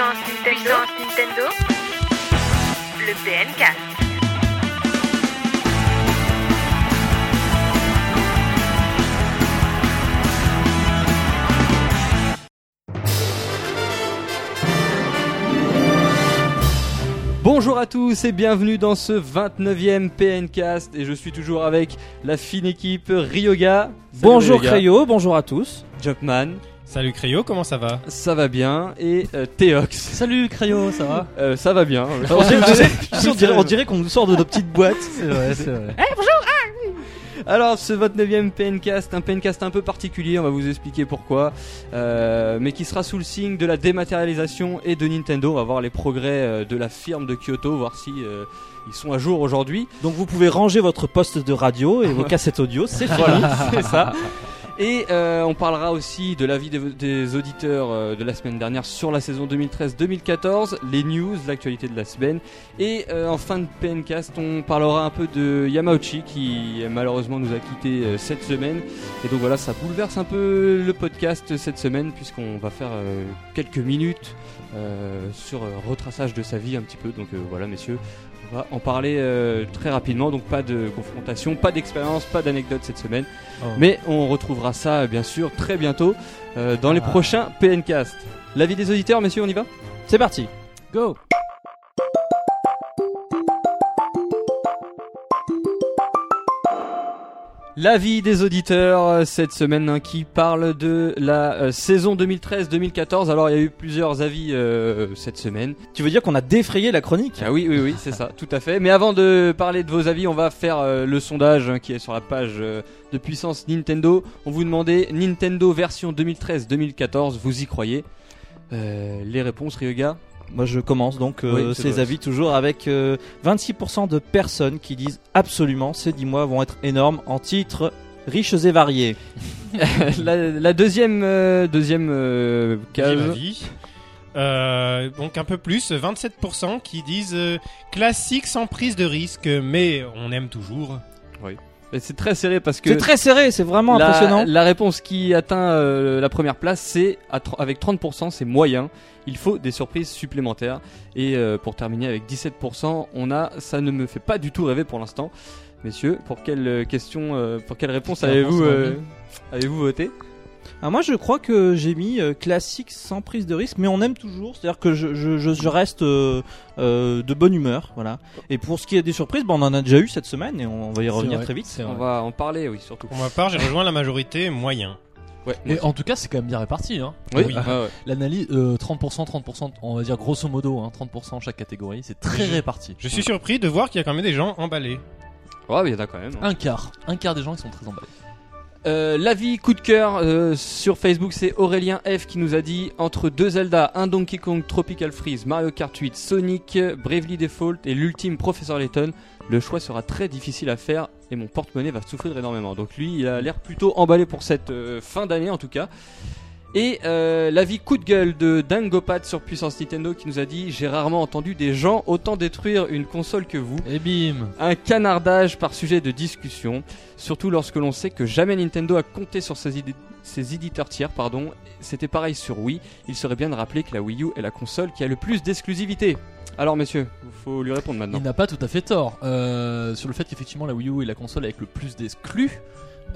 Puissance Nintendo. Nintendo. Le PNK. Bonjour à tous et bienvenue dans ce 29e PNcast et je suis toujours avec la fine équipe Ryoga. Salut Bonjour Ryoga. Crayo, bonjour à tous. Jumpman, Salut Cryo, comment ça va ça va bien et euh, Théox. Salut Crayo, ça va Euh, ça va bien. on dirait, on dirait- on dirait qu'on nous sort de nos petites boîtes. C'est vrai, c'est vrai. Alors ce 29e PNcast, un PNcast un peu particulier, on va vous expliquer pourquoi, euh, mais qui sera sous le signe de la dématérialisation et de Nintendo. On va voir les progrès euh, de la firme de Kyoto, voir si euh, ils sont à jour aujourd'hui. Donc vous pouvez ranger votre poste de radio et vos cassettes audio, c'est fini. Voilà, c'est ça. Et euh, on parlera aussi de l'avis des, des auditeurs euh, de la semaine dernière sur la saison 2013-2014, les news, l'actualité de la semaine. Et euh, en fin de PNcast, on parlera un peu de Yamauchi qui malheureusement nous a quittés cette semaine. Et donc voilà, ça bouleverse un peu le podcast cette semaine puisqu'on va faire quelques minutes sur retraçage de sa vie un petit peu. Donc voilà messieurs, on va en parler euh, très rapidement. Donc pas de confrontation, pas d'expérience, pas d'anecdote cette semaine. Mais on retrouvera ça bien sûr très bientôt euh, dans les prochains PNcast. L'avis des auditeurs, messieurs, on y va? C'est parti. Go L'avis des auditeurs euh, cette semaine hein, qui parle de la euh, saison 2013-2014. Alors il y a eu plusieurs avis euh, cette semaine. Tu veux dire qu'on a défrayé la chronique? Ah oui, oui, oui, c'est ça, tout à fait. Mais avant de parler de vos avis, on va faire euh, le sondage hein, qui est sur la page de puissance Nintendo. On vous demandait Nintendo version 2013-2014, vous y croyez? Euh, Les réponses, Ryoga? Moi je commence donc euh, Oui, ces avis toujours avec euh, 26% de personnes qui disent absolument ces 10 mois vont être énormes en titres riches et variés. la, la deuxième, euh, deuxième euh, case. Euh, donc un peu plus, 27% qui disent euh, classique sans prise de risque, mais on aime toujours. Et C'est très serré parce que C'est très serré, c'est vraiment la, impressionnant. la réponse qui atteint euh, la première place, c'est avec 30%, c'est moyen. Il faut des surprises supplémentaires. Et euh, pour terminer avec 17%, on a ça ne me fait pas du tout rêver pour l'instant. Messieurs, pour quelle euh, question, euh, pour quelle réponse avez-vous euh, avez-vous voté? Ah, moi je crois que j'ai mis euh, classique sans prise de risque, mais on aime toujours. C'est-à-dire que je, je, je, je reste euh, euh, de bonne humeur, voilà. Et pour ce qui est des surprises, bah, on en a déjà eu cette semaine et on va y revenir vrai, très vite. On va en parler, oui, surtout. Pour ma part, j'ai rejoint la majorité moyen. Ouais, Et en tout cas, c'est quand même bien réparti. Hein. oui, ouais. L'analyse, euh, 30%, 30%, on va dire grosso modo, hein, 30% chaque catégorie, c'est très Je- réparti. Je suis surpris de voir qu'il y a quand même des gens emballés. Ouais, mais il y en a quand même. hein. Un quart, un quart des gens qui sont très emballés. Euh, L'avis coup de cœur euh, sur Facebook, c'est Aurélien F qui nous a dit entre deux Zelda, un Donkey Kong Tropical Freeze, Mario Kart 8, Sonic, Bravely Default et l'ultime Professeur Layton, le choix sera très difficile à faire et mon porte-monnaie va souffrir énormément. Donc lui, il a l'air plutôt emballé pour cette euh, fin d'année en tout cas. Et euh, l'avis coup de gueule de Dangopat sur Puissance Nintendo qui nous a dit J'ai rarement entendu des gens autant détruire une console que vous. Et bim Un canardage par sujet de discussion, surtout lorsque l'on sait que jamais Nintendo a compté sur ses, ses éditeurs tiers. pardon. C'était pareil sur Wii. Il serait bien de rappeler que la Wii U est la console qui a le plus d'exclusivité. Alors messieurs, il faut lui répondre maintenant. Il n'a pas tout à fait tort euh, sur le fait qu'effectivement la Wii U est la console avec le plus d'exclus.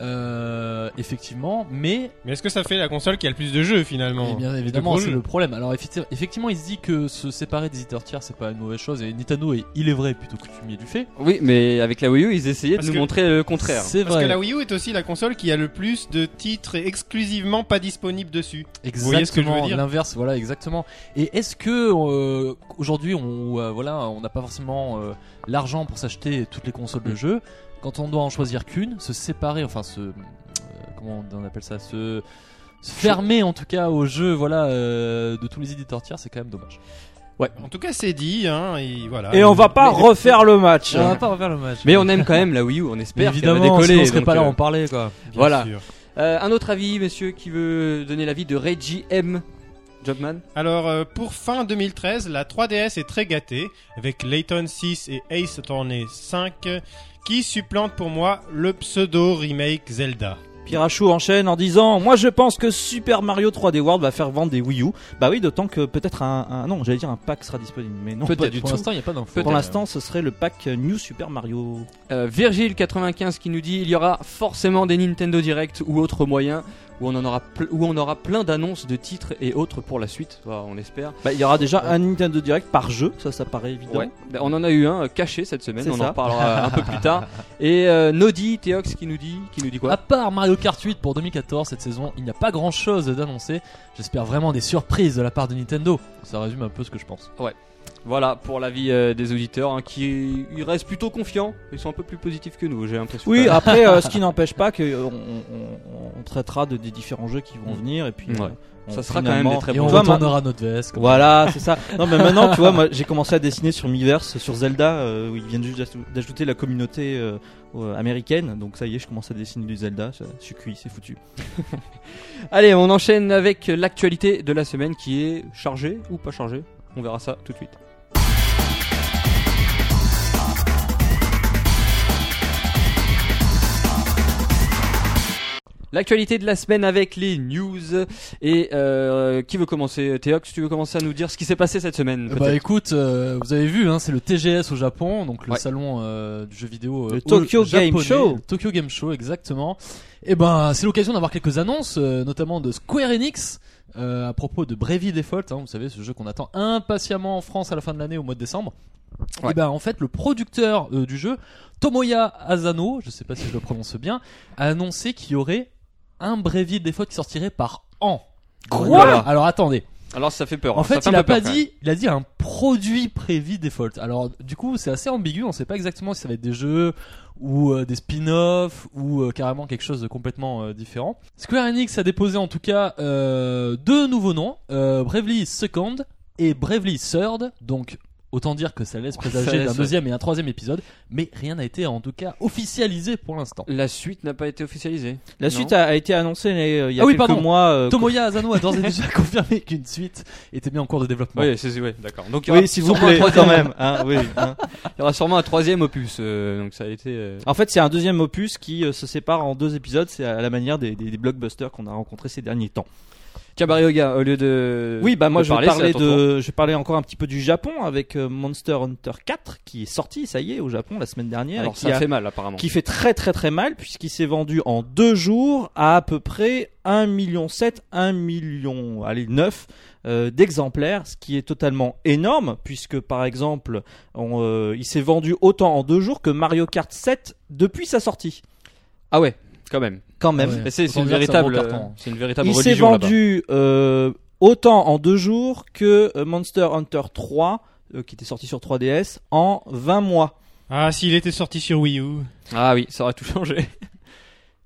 Euh, effectivement, mais Mais est-ce que ça fait la console qui a le plus de jeux finalement Eh bien évidemment, c'est jeux. le problème. Alors effecti- effectivement, il se dit que se séparer des éditeurs tiers, c'est pas une mauvaise chose. Et Nintendo est, il est vrai, plutôt coutumier du fait. Oui, mais avec la Wii U, ils essayaient Parce de nous montrer le contraire. C'est Parce vrai. que la Wii U est aussi la console qui a le plus de titres exclusivement pas disponibles dessus. Exactement. voyez ce que je veux dire L'inverse, voilà, exactement. Et est-ce que euh, aujourd'hui, on, euh, voilà, on n'a pas forcément euh, l'argent pour s'acheter toutes les consoles Mm. de jeu Quand on doit en choisir qu'une, se séparer, enfin se, euh, comment on appelle ça, se, se fermer en tout cas au jeu, voilà, euh, de tous les éditeurs tiers, c'est quand même dommage. En tout cas, c'est dit, hein, et voilà. Et on va pas Mais- refaire le match. On va pas refaire le match. Mais on aime quand même la Wii U, on espère qu'elle va évidemment, décoller. sinon on serait donc, pas là à euh, en parler quoi. Bien voilà. sûr. euh, un autre avis, messieurs, qui veut donner l'avis de Reggie M. Jobman Alors, euh, pour fin 2013, la 3DS est très gâtée, avec Layton 6 et Ace Attorney 5, qui supplantent pour moi le pseudo remake Zelda? Pirachu enchaîne en disant Moi je pense que Super Mario 3D World va faire vendre des Wii U. Bah oui, d'autant que peut-être un, un- Non, j'allais dire un pack sera disponible, mais non, Peut-être. pas du Pour tout. l'instant, il n'y a pas d'infos. Pour l'instant, ce serait le pack New Super Mario. Euh, Virgile95 qui nous dit il y aura forcément des Nintendo Direct ou autres moyens où on en aura où on aura plein d'annonces de titres et autres pour la suite, Voilà, on espère. Bah, il y aura déjà un Nintendo Direct par jeu, ça, ça paraît évident. Ouais. Ben, on en a eu un euh, caché cette semaine, on ça. en reparlera un peu plus tard. Et euh, Nodi Théox qui nous dit qui nous dit quoi? À part Mario Kart 8 pour 2014 cette saison, il n'y a pas grand chose d'annoncé. J'espère vraiment des surprises de la part de Nintendo. Ça résume un peu ce que je pense. Voilà pour l'avis euh, des auditeurs hein, qui ils restent plutôt confiants, ils sont un peu plus positifs que nous, j'ai l'impression. Oui, après, euh, ce qui n'empêche pas qu'on on, on- on traitera de, des différents jeux qui vont Mm. venir et puis Ouais. euh, on- Ça sera quand même des très Et bons on Tu vois, retournera notre veste. comme- Voilà, c'est ça. Non, mais maintenant, tu vois, moi, j'ai commencé à dessiner sur Miiverse, sur Zelda, euh, où ils viennent juste d'ajou- d'ajouter la communauté euh, euh, américaine. Donc ça y est, je commence à dessiner du Zelda. Je je suis cuit, c'est foutu. Allez, on enchaîne avec l'actualité de la semaine qui est chargée ou pas chargée. On verra ça tout de suite. L'actualité de la semaine avec les news et euh, qui veut commencer? Théox, tu veux commencer à nous dire ce qui s'est passé cette semaine Euh, Bah écoute, euh, vous avez vu, hein, c'est le TGS au Japon, donc le Ouais. salon euh, du jeu vidéo. euh, Le Tokyo Game Show. le Tokyo Game Show, exactement. Et ben, c'est l'occasion d'avoir quelques annonces, euh, notamment de Square Enix. euh, à propos de Bravely Default, hein, vous savez ce jeu qu'on attend impatiemment en France à la fin de l'année au mois de décembre. Ouais. Et ben en fait le producteur euh, du jeu, Tomoya Asano, je sais pas si je le prononce bien, a annoncé qu'il y aurait un Bravely Default qui sortirait par an. Quoi Alors attendez, Alors ça fait peur. en hein, ça fait, fait il a peur, pas dit, il a dit un produit prévu default. Alors, du coup, c'est assez ambigu. On sait pas exactement si ça va être des jeux ou euh, des spin-offs ou euh, carrément quelque chose de complètement euh, différent. Square Enix a déposé en tout cas euh, deux nouveaux noms, euh, Bravely Second et Bravely Third. Donc, autant dire que ça laisse présager d'un deuxième et un troisième épisode, mais rien n'a été en tout cas officialisé pour l'instant. La suite n'a pas été officialisée. La Non. suite a, a été annoncée euh, il y a Ah oui, quelques pardon. mois. euh, Tomoya Asano a d'ores et déjà confirmé qu'une suite était bien en cours de développement. Oui, c'est ouais, d'accord. Donc il y aura Oui, s'il vous sûrement un plaît, troisième- quand même. hein, oui, hein. Il y aura sûrement un troisième opus. euh, donc ça a été. euh, En fait, c'est un deuxième opus qui euh, se sépare en deux épisodes. C'est à la manière des, des- des blockbusters qu'on a rencontrés ces derniers temps. Tiens, Barryoga, au lieu de. Oui, bah moi je vais parler, de, je vais parler encore un petit peu du Japon avec euh, Monster Hunter 4 qui est sorti, ça y est, au Japon la semaine dernière, Alors ça a- fait mal apparemment. qui fait très très très mal puisqu'il s'est vendu en deux jours à à peu près 1 million 7, 1 million, allez 9 euh, d'exemplaires, ce qui est totalement énorme puisque par exemple, on, euh, il s'est vendu autant en deux jours que Mario Kart 7 depuis sa sortie, Ah ouais, quand même. quand même. Ouais. C'est une véritable. gros carton. C'est une véritable Il s'est vendu euh, autant en deux jours que euh, Monster Hunter 3, euh, qui était sorti sur 3DS, en 20 mois. Ah, s'il était sorti sur Wii U. Ah oui, ça aurait tout changé.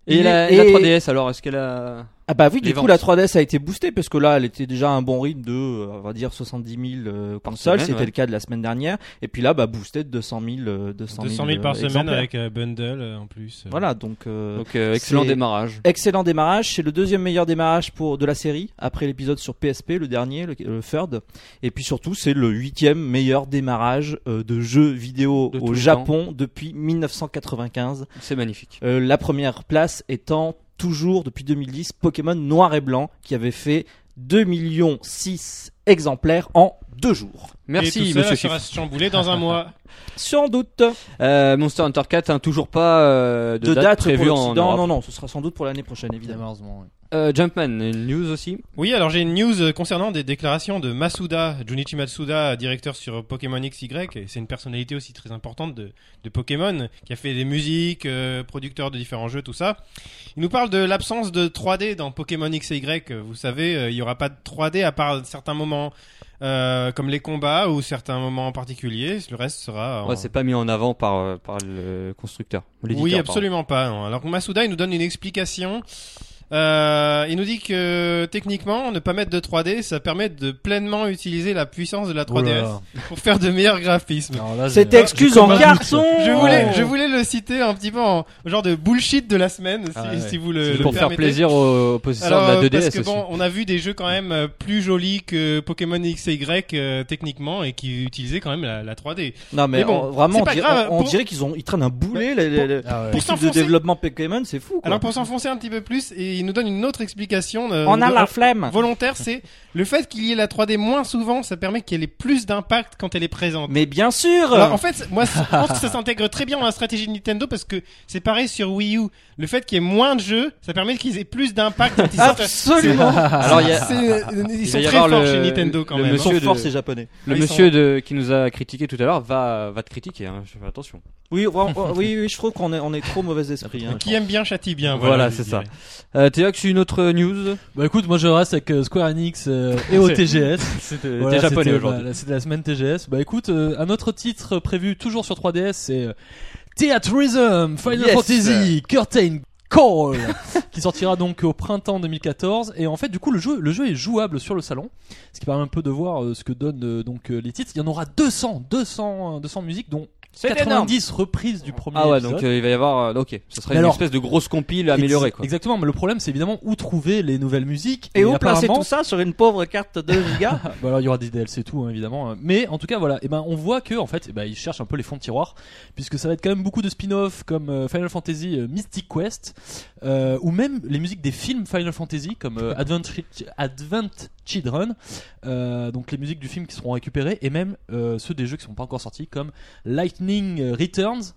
Et, Il la, est- la et- 3DS alors, est-ce qu'elle a. Ah bah oui, du coup ventes. la 3DS a été boostée parce que là elle était déjà à un bon rythme de, euh, on va dire 70 000 euh, consoles, c'était ouais. le cas de la semaine dernière, et puis là bah boosté de 200 000, euh, 200 000, 200 000 par euh, semaine avec un bundle euh, en plus. Voilà donc, euh, Donc euh, excellent démarrage. excellent démarrage, c'est le deuxième meilleur démarrage pour de la série après l'épisode sur PSP, le dernier, le, le third, et puis surtout c'est le huitième meilleur démarrage euh, de jeux vidéo De au Japon depuis 1995. C'est magnifique. Euh, la première place étant toujours depuis 2010 Pokémon Noir et Blanc qui avait fait 2 millions 6 exemplaires en deux jours. et Merci tout ça monsieur sera Chiffre. chamboulé dans un mois. Sans doute. Euh, Monster Hunter 4, hein, toujours pas euh, de, De, date, date, prévue pour en l'Occident. Europe. Non, non, ce sera sans doute pour l'année prochaine, évidemment. Malheureusement. ouais. Euh, Jumpman, une news aussi. Oui, alors j'ai une news euh, concernant des déclarations de Masuda, Junichi Matsuda, directeur sur Pokémon XY. et C'est une personnalité aussi très importante de, de Pokémon, qui a fait des musiques, euh, producteur de différents jeux, tout ça. Il nous parle de l'absence de 3D dans Pokémon XY. Vous savez, euh, il y aura pas de 3D à part certains moments, euh, comme les combats ou certains moments en particulier. Le reste sera. en- Ouais, c'est pas mis en avant par, par le constructeur. oui, pardon. absolument pas. non. Alors Masuda, il nous donne une explication Euh, il nous dit que techniquement, ne pas mettre de 3D, ça permet de pleinement utiliser la puissance de la 3DS Oula. pour faire de meilleurs graphismes. Cette excuse en carton Je voulais, Oh. je voulais le citer un petit peu en genre de bullshit de la semaine, si, Ah ouais. si vous le, C'est le pour faire permettez. plaisir aux, possesseurs de la euh, 2DS parce que aussi. bon, on a vu des jeux quand même euh, plus jolis que Pokémon X et Y euh, techniquement et qui utilisaient quand même la, la 3D. Non mais, Mais bon, on- vraiment, on dirait, grave, on, on pour- dirait qu'ils ont, ils traînent un boulet. les- les- les- Ah ouais. S'enfoncer- développement Pokémon, c'est fou. Quoi. Alors pour s'enfoncer un petit peu plus, et il nous donne une autre explication. euh, on a de- la flemme. volontaire, c'est le fait qu'il y ait la 3D moins souvent, ça permet qu'elle ait plus d'impact quand elle est présente. Mais bien sûr. Alors, en fait, moi, je pense que ça s'intègre très bien dans la stratégie de Nintendo parce que c'est pareil sur Wii U. Le fait qu'il y ait moins de jeux, ça permet qu'ils aient plus d'impact quand ils sortent. Absolument. Alors, y a- euh, ils il sont très forts le- chez Nintendo quand le même. Ils hein. sont monsieur forts de- ces japonais. Le Ah, monsieur de, qui nous a critiqué tout à l'heure va, va te critiquer, hein, je fais attention. Oui, oui, oui, je trouve qu'on est, on est trop mauvais esprit. Hein. Qui aime bien châtie bien. Voilà, Voilà, c'est ça. Euh, Théox, une autre news Bah écoute, moi je reste avec euh, Square Enix euh, et au TGS. C'était Voilà, japonais aujourd'hui. bah, C'était la semaine TGS. Bah écoute, euh, un autre titre prévu toujours sur 3DS, c'est euh, Theatrism Final Yes. Fantasy Curtain Call qui sortira donc au printemps 2014 et en fait du coup le jeu le jeu est jouable sur le salon ce qui permet un peu de voir euh, ce que donnent euh, donc euh, les titres il y en aura 200 200 200 musiques dont C'est 90 reprises du premier Ah ouais, épisode. donc euh, il va y avoir. euh, ok, ce sera Mais une alors- espèce de grosse compile améliorée quoi. Exactement, mais le problème c'est évidemment où trouver les nouvelles musiques Et où placer tout ça sur une pauvre carte de giga Ah, bah alors il y aura des DLC et tout hein, évidemment mais en tout cas voilà et ben on voit que en fait eh ben, ils cherchent un peu les fonds de tiroir puisque ça va être quand même beaucoup de spin-off comme euh, Final Fantasy euh, Mystic Quest euh, ou même les musiques des films Final Fantasy comme euh, Advent, Advent Children euh, donc les musiques du film qui seront récupérées et même euh, ceux des jeux qui sont pas encore sortis comme Lightning Returns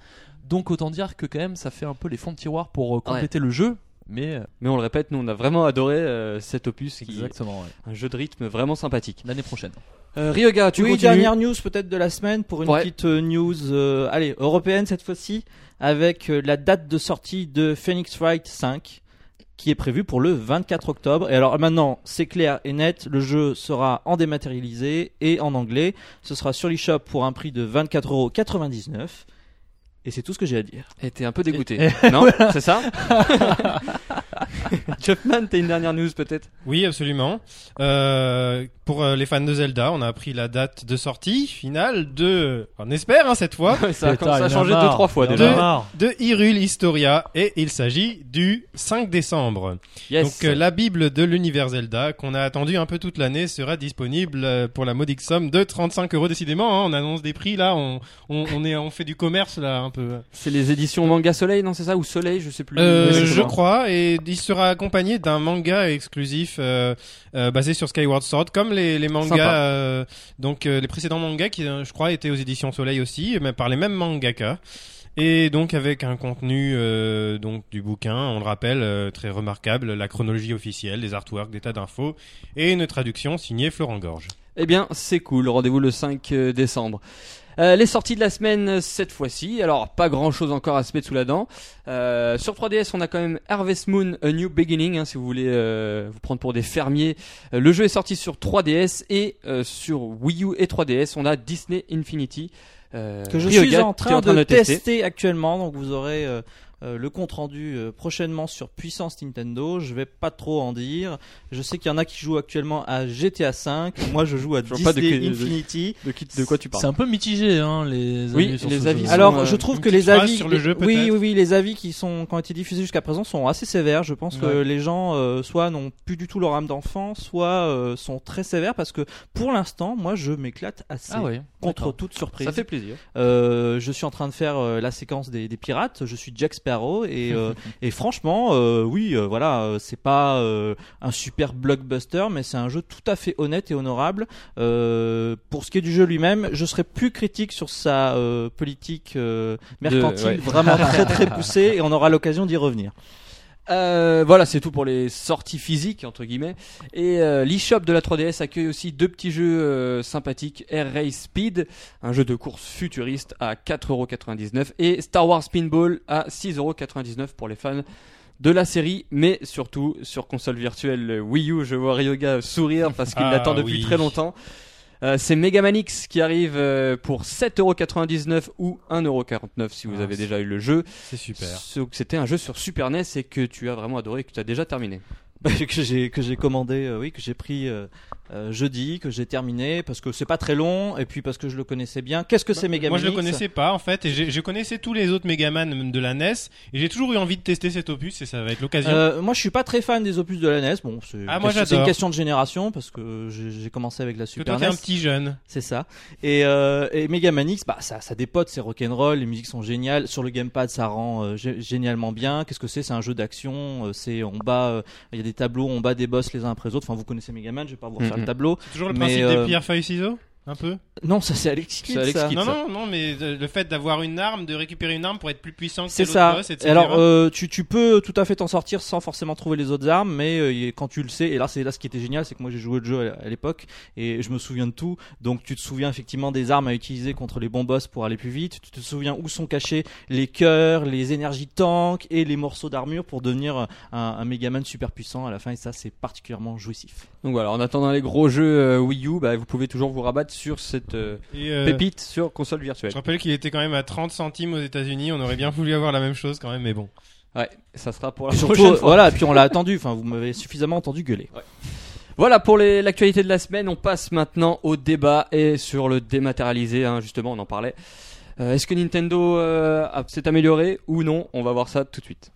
donc autant dire que quand même ça fait un peu les fonds de tiroir pour euh, compléter le jeu mais euh, Mais on le répète, nous on a vraiment adoré euh, cet opus qui exactement ouais. un jeu de rythme vraiment sympathique. l'année prochaine Euh, Ryoga, tu oui, continues dernière news peut-être de la semaine pour une Ouais. petite news, euh, allez, européenne cette fois-ci, avec euh, la date de sortie de Phoenix Wright 5 qui est prévue pour le 24 octobre. Et alors maintenant, c'est clair et net, le jeu sera en dématérialisé et en anglais. Ce sera sur l'eShop pour un prix de 24,99€. Et c'est tout ce que j'ai à dire. Et t'es un peu dégoûté. non C'est ça Jumpman, t'as une dernière news peut-être? Oui, absolument. Euh, pour euh, les fans de Zelda, on a appris la date de sortie finale de, on espère hein, cette fois, Ça a Putain, en a changer deux trois fois déjà. marre. de Hyrule Historia et il s'agit du 5 décembre. Yes. Donc euh, la Bible de l'univers Zelda qu'on a attendu un peu toute l'année sera disponible pour la modique somme de 35 euros. Décidément, hein, on annonce des prix là, on, on, on est on fait du commerce là un peu. C'est les éditions Manga Soleil, non c'est ça ou Soleil, je sais plus. Euh, je crois, et il sera accompagné d'un manga exclusif euh, euh, basé sur Skyward Sword, comme les, les mangas, donc les précédents mangas qui, je crois, étaient aux éditions Soleil aussi, mais par les mêmes mangaka. Et donc avec un contenu euh, donc du bouquin, on le rappelle, euh, très remarquable, la chronologie officielle, des artworks, des tas d'infos, et une traduction signée Florent Gorge. Eh bien, c'est cool. Rendez-vous le 5 euh, décembre. Euh, les sorties de la semaine euh, cette fois-ci. Alors, pas grand-chose encore à se mettre sous la dent. Euh, sur 3DS, on a quand même Harvest Moon A New Beginning, hein, si vous voulez euh, vous prendre pour des fermiers. Euh, le jeu est sorti sur 3DS et euh, sur Wii U et 3DS, on a Disney Infinity. euh, que je Ryoga, suis en train, de, tester. tester. actuellement. Donc vous aurez euh, euh, le compte rendu euh, prochainement sur Puissance Nintendo. Je vais pas trop en dire. Je sais qu'il y en a qui jouent actuellement à GTA 5. Moi, je joue à Je vois pas de Disney de- Infinity. De, qui- de quoi tu C'est parles un peu mitigé, hein, les Oui, avis sur les ce avis jeu. Alors, euh, je trouve une que les avis, sur le jeu, oui, oui, oui, les avis qui sont qui ont été diffusés jusqu'à présent sont assez sévères. Je pense que les gens euh, soit n'ont plus du tout leur âme d'enfant, soit euh, sont très sévères parce que pour l'instant, moi, je m'éclate assez Ah ouais. Contre toute surprise. Ça fait plaisir. Euh, je suis en train de faire euh, la séquence des, des pirates. Je suis Jack Sparrow et, euh, et franchement, euh, oui, euh, voilà, c'est pas euh, un super blockbuster, mais c'est un jeu tout à fait honnête et honorable. Euh, pour ce qui est du jeu lui-même, je serais plus critique sur sa euh, politique euh, mercantile, ouais. vraiment très très poussée, et on aura l'occasion d'y revenir. Euh, voilà, c'est tout pour les sorties physiques entre guillemets. Et euh, l'eShop de la 3DS accueille aussi deux petits jeux euh, sympathiques Air Race Speed, un jeu de course futuriste à 4,99€ et Star Wars Pinball à 6,99€ pour les fans de la série, mais surtout sur console virtuelle Wii U. Je vois Ryoga sourire parce qu'il Ah, l'attend depuis oui. très longtemps. Euh, c'est Megaman X qui arrive euh, pour 7,99€ ou 1,49€ si vous Ah, avez c'est- déjà eu le jeu. C'est super. Sauf que C'était un jeu sur Super NES et que tu as vraiment adoré et que tu as déjà terminé. que j'ai que j'ai commandé, euh, oui, que j'ai pris euh, euh, jeudi, que j'ai terminé parce que c'est pas très long et puis parce que je le connaissais bien. Qu'est-ce que c'est Mega Moi je le connaissais pas en fait et j'ai- je connaissais tous les autres Megaman de la NES et j'ai toujours eu envie de tester cet opus et ça va être l'occasion. Moi, je suis pas très fan des opus de la NES. Bon, c'est Ah, une question de génération parce que j'ai commencé avec la Parce que Super toi NES. un petit jeune. C'est ça. Et, et Mega Man X, bah ça, ça dépote, c'est rock'n'roll, les musiques sont géniales. Sur le gamepad, ça rend gé- génialement bien. Qu'est-ce que c'est? C'est un jeu d'action. c'est on bat, il y a des tableaux, on bat des boss les uns après les autres. Enfin, vous connaissez Mega Man, je vais pas vous refaire le tableau. C'est toujours le Mais, principe euh, des pierres feuilles ciseaux? Un peu. Non, ça c'est Alex Kidd. Alex ça. Kidd. Non ça. non non mais euh, le fait d'avoir une arme, de récupérer une arme pour être plus puissant que C'est tel ça. autre boss, etc. Alors, euh, tu, tu peux tout à fait t'en sortir sans forcément trouver les autres armes, mais euh, quand tu le sais, et là c'est là ce qui était génial, c'est que moi j'ai joué le jeu à, à l'époque et je me souviens de tout. Donc tu te souviens effectivement des armes à utiliser contre les bons boss pour aller plus vite. Tu te souviens où sont cachés les cœurs, les énergies tank et les morceaux d'armure pour devenir un, un Megaman super puissant à la fin. Et ça c'est particulièrement jouissif. Donc voilà, en attendant les gros jeux euh, Wii U, bah, vous pouvez toujours vous rabattre sur cette euh, euh, pépite sur console virtuelle. Je rappelle qu'il était quand même à 30 centimes aux États-Unis. On aurait bien voulu avoir la même chose quand même, mais bon. Ouais, ça sera pour la surtout, prochaine fois. voilà, puis on l'a attendu. Enfin, vous m'avez suffisamment entendu gueuler. Voilà pour les- l'actualité de la semaine. On passe maintenant au débat et sur le dématérialisé. hein, justement, on en parlait. Euh, Est-ce que Nintendo euh, s'est amélioré ou non? On va voir ça tout de suite.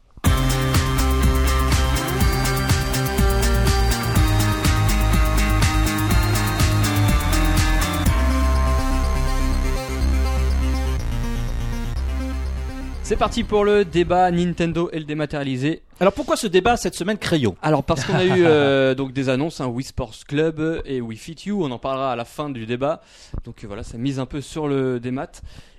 C'est parti pour le débat Nintendo et le dématérialisé. Alors pourquoi ce débat cette semaine crayon? Alors parce qu'on a eu euh, donc des annonces, hein, Wii Sports Club et Wii Fit You, on en parlera à la fin du débat. Donc euh, voilà, ça mise un peu sur le démat.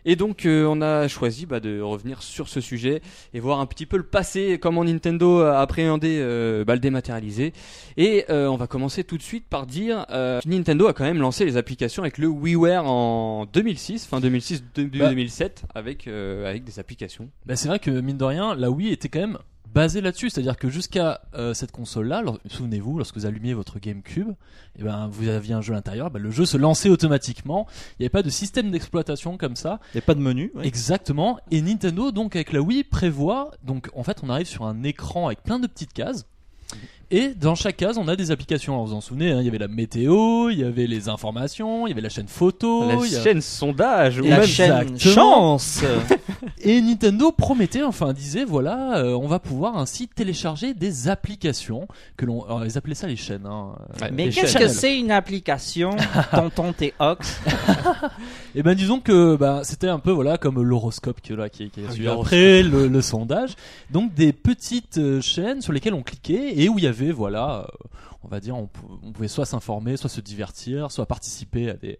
Et donc euh, on a choisi bah, de revenir sur ce sujet et voir un petit peu le passé, comment Nintendo a appréhendé euh, bah, le dématérialisé. Et euh, on va commencer tout de suite par dire euh, Nintendo a quand même lancé les applications avec le WiiWare en 2006, fin 2006 début Bah. 2007, avec euh, avec des applications. Bah, c'est vrai que mine de rien, la Wii était quand même basée là-dessus, c'est-à-dire que jusqu'à euh, cette console-là, souvenez-vous, lorsque vous allumiez votre GameCube, et ben vous aviez un jeu à l'intérieur, bah, le jeu se lançait automatiquement. Il n'y avait pas de système d'exploitation comme ça. Il n'y a pas de menu. ouais. Exactement. Et Nintendo, donc avec la Wii, prévoit. Donc en fait, on arrive sur un écran avec plein de petites cases. Et dans chaque case, on a des applications. Alors, vous vous en souvenez, hein, il y avait la météo, il y avait les informations, il y avait la chaîne photo. la il y a- chaîne sondage ou La même chaîne Exactement. chance. Et Nintendo promettait, enfin disait, voilà, euh, on va pouvoir ainsi télécharger des applications que l'on, alors, ils appelaient ça les chaînes. Hein, euh, Mais les qu'est-ce chaînes. que c'est une application Tonton et Ox? Et ben disons que bah, c'était un peu voilà comme l'horoscope qui, là, qui, Ah, suivi l'horoscope. après le, le sondage. Donc des petites euh, chaînes sur lesquelles on cliquait et où il y avait voilà, euh, on va dire on, pou- on pouvait soit s'informer, soit se divertir, soit participer à des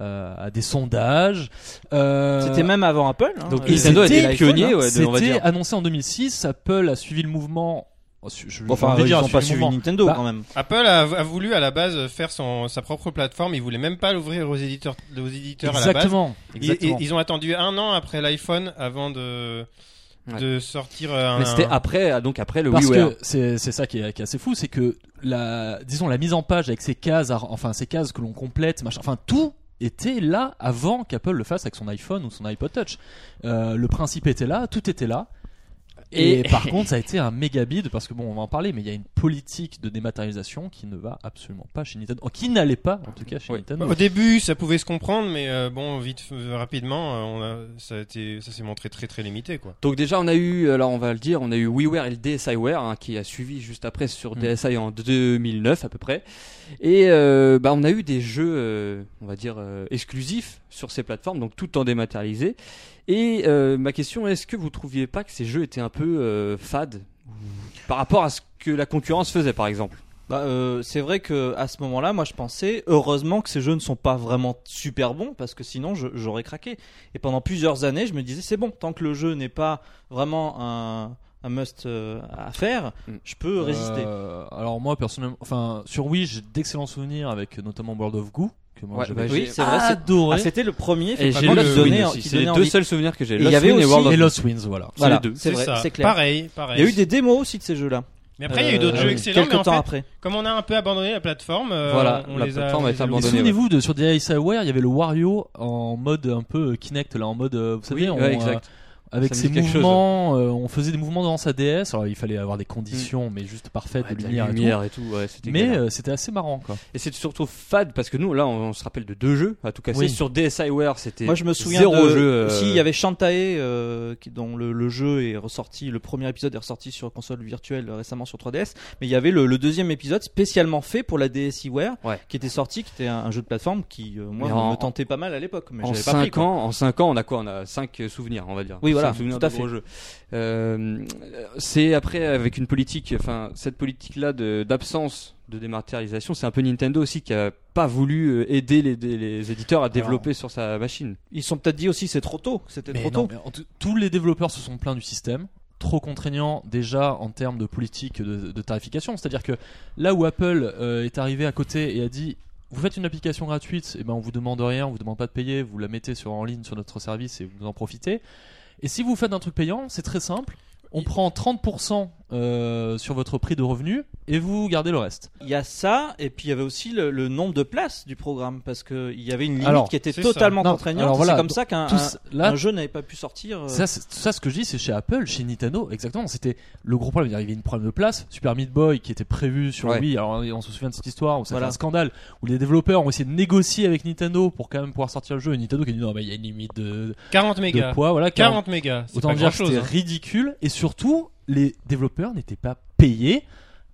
euh, à des sondages. Euh, C'était même avant Apple. hein. Donc Nintendo les pionniers, ouais, C'était annoncé en 2006. Apple a suivi le mouvement. oh, je- je- Bon, enfin, je vais ils dire, ont pas suivi. Nintendo Bah, quand même. Apple a, a voulu à la base faire son, sa propre plateforme. Il voulait même pas l'ouvrir aux éditeurs, aux éditeurs à la base. Exactement. Ils, exactement. ils- ils ont attendu un an après l'iPhone avant de, Ouais. de sortir euh, un. Mais c'était après, ah, donc après le Parce WiiWare. que c'est c'est ça qui est, qui est assez fou, c'est que la, disons la mise en page avec ces cases, à- enfin ces cases que l'on complète, machin, enfin tout était là avant qu'Apple le fasse avec son iPhone ou son iPod Touch. Euh, le principe était là, tout était là. Et, Et- par contre, ça a été un méga bid parce que bon, on va en parler, mais il y a une politique de dématérialisation qui ne va absolument pas chez Nintendo, qui n'allait pas en tout cas chez Oui. Nintendo. Au début, ça pouvait se comprendre, mais euh, bon, vite, euh, rapidement, euh, on a, ça a été, ça s'est montré très très limité, quoi. Donc déjà on a eu, alors on va le dire, on a eu WiiWare et le DSiWare hein, qui a suivi juste après sur Mm. DSi en 2009 à peu près. Et euh, bah, on a eu des jeux, euh, on va dire, euh, exclusifs sur ces plateformes, donc tout en dématérialisé. Et euh, ma question est, est-ce que vous trouviez pas que ces jeux étaient un peu euh, fades par rapport à ce que la concurrence faisait par exemple? Bah, euh, c'est vrai que à ce moment-là, moi, je pensais heureusement que ces jeux ne sont pas vraiment super bons parce que sinon, j'aurais craqué. Et pendant plusieurs années, je me disais c'est bon, tant que le jeu n'est pas vraiment un, un must euh, à faire, Mm. je peux résister. Euh, alors moi personnellement, enfin sur Wii, j'ai d'excellents souvenirs avec notamment World of Goo que moi Ouais, j'avais bah, oui, c'est vrai. c'est- adoré. Ah, c'était le premier. Et j'ai effectivement, le qui C'est les deux envie. seuls souvenirs que j'ai. Il y Lost avait aussi- World of et. Lost Winds, voilà. C'est Voilà, les deux. c'est vrai, ça. c'est clair. Pareil, pareil. Il y a eu des démos aussi de ces jeux-là. Mais après, il y a eu d'autres Euh, jeux excellents. mais Quelques en temps fait, après. comme on a un peu abandonné la plateforme, euh, Voilà, on la les plateforme a été abandonnée. souvenez-vous de sur DICEWare, il y avait le Wario en mode un peu Kinect là, en mode euh, vous savez, Oui, on, ouais, euh, exact. Avec ses chose, mouvements, euh, on faisait des mouvements dans sa DS. Alors il fallait avoir des conditions, mais juste parfaites Ouais, de la lumière, et tout. lumière et tout. ouais, c'était Mais euh, c'était assez marrant quoi. Et c'est surtout fade parce que nous, là, on, on se rappelle de deux jeux à tout casser. Oui. Sur DSiWare, c'était Moi je me souviens zéro de... jeu. euh, aussi il y avait Shantae euh, qui, dont le, le jeu est ressorti, le premier épisode est ressorti sur console virtuelle euh, récemment sur 3DS, mais il y avait le, le deuxième épisode spécialement fait pour la DSiWare Ouais. qui était sorti, qui était un, un jeu de plateforme qui euh, moi en- me tentait pas mal à l'époque, mais en j'avais pas pris 5 quoi. ans, en 5 ans, on a quoi? On a 5 souvenirs, on va dire. Oui, voilà, tout à de gros fait. Euh, c'est après avec une politique, enfin cette politique-là de- d'absence de dématérialisation, c'est un peu Nintendo aussi qui a pas voulu euh, aider les, éditeurs à développer sur sa machine. Ils se sont peut-être dit aussi c'est trop tôt, c'était trop non, tôt. tous les développeurs se sont plaints du système. Trop contraignant déjà en termes de politique de, de tarification. C'est-à-dire que là où Apple euh, est arrivé à côté et a dit vous faites une application gratuite, et ben on vous demande rien, on vous demande pas de payer, vous la mettez sur, en ligne sur notre service et vous en profitez. Et si vous faites un truc payant, c'est très simple. On prend 30% euh, sur votre prix de revenu et vous gardez le reste. Il y a ça, et puis il y avait aussi le, le nombre de places du programme, parce qu'il y avait une limite Alors, qui était totalement ça. Non, contraignante. voilà, c'est comme ça qu'un un- jeu n'avait pas pu sortir. euh, Ça, c'est- ça, ce que je dis, c'est chez Apple, chez Nintendo, exactement. C'était le gros problème. Il y avait une problème de place. Super Meat Boy qui était prévu sur Ouais. Wii. Alors, on se souvient de cette histoire où c'était Voilà. un scandale où les développeurs ont essayé de négocier avec Nintendo pour quand même pouvoir sortir le jeu. Et Nintendo qui a dit non, mais il y a une limite de, 40 de mégas. poids. Voilà, 40 mégas. C'est Autant pas dire que c'était ridicule. Et surtout, les développeurs n'étaient pas payés.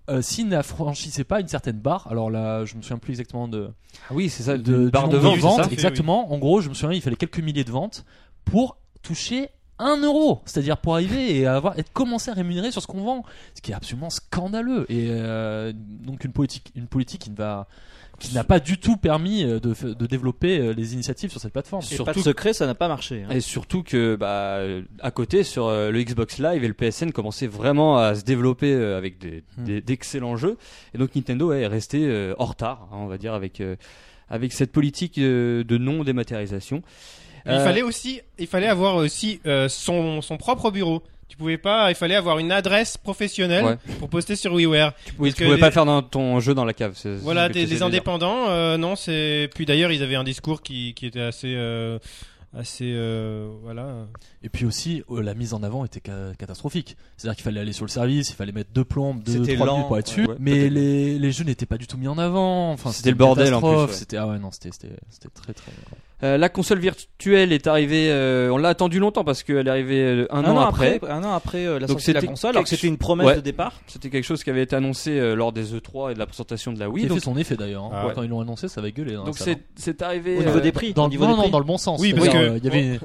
Euh, s'ils n'affranchissaient pas une certaine barre, alors là, je me souviens plus exactement de, Ah oui, c'est ça, de, barre de vente, exactement. En gros, je me souviens, il fallait quelques milliers de ventes pour toucher 1 euro, c'est-à-dire pour arriver et avoir être commencer à rémunérer sur ce qu'on vend, ce qui est absolument scandaleux. Et euh, donc une politique, une politique qui ne va qui n'a pas du tout permis euh, de, de développer euh, les initiatives sur cette plateforme. et pas surtout- de secret, ça n'a pas marché. hein. Et surtout que bah à côté sur euh, le Xbox Live et le PSN commençaient vraiment à se développer avec des- Hmm. des- d'excellents jeux et donc Nintendo ouais, est resté euh, en retard, hein, on va dire avec euh, avec cette politique euh, de non dématérialisation. Mais Il fallait aussi, il fallait avoir aussi euh, son, son propre bureau. Tu pouvais pas, il fallait avoir une adresse professionnelle Ouais. pour poster sur WiiWare. oui, tu pouvais les- pas faire dans ton jeu dans la cave. c'est- Voilà, des, les indépendants, euh, non, c'est. Puis d'ailleurs, ils avaient un discours qui, qui était assez, euh, assez, euh, voilà. Et puis aussi, euh, la mise en avant était ca- catastrophique. C'est-à-dire qu'il fallait aller sur le service, il fallait mettre deux plombes, deux, trois lent, minutes pour être dessus. Ouais, mais les, les jeux n'étaient pas du tout mis en avant. Enfin, C'était le bordel, en plus, ouais. C'était ah ouais non, c'était c'était c'était très très. Euh, la console virtuelle est arrivée, euh, on l'a attendu longtemps parce qu'elle est arrivée euh, un, an, après. un an après euh, la sortie de la console, alors que c'était une promesse Ouais. de départ. C'était quelque chose qui avait été annoncé euh, lors des E3 et de la présentation de la Qui Wii. a Donc fait son effet d'ailleurs. hein. Ah ouais. Quand ils l'ont annoncé, ça va gueuler. dans la donc hein. c'est c'est arrivé Au niveau des prix, dans, au niveau non, des non, prix. dans le bon sens. Oui, parce que- euh, il y avait.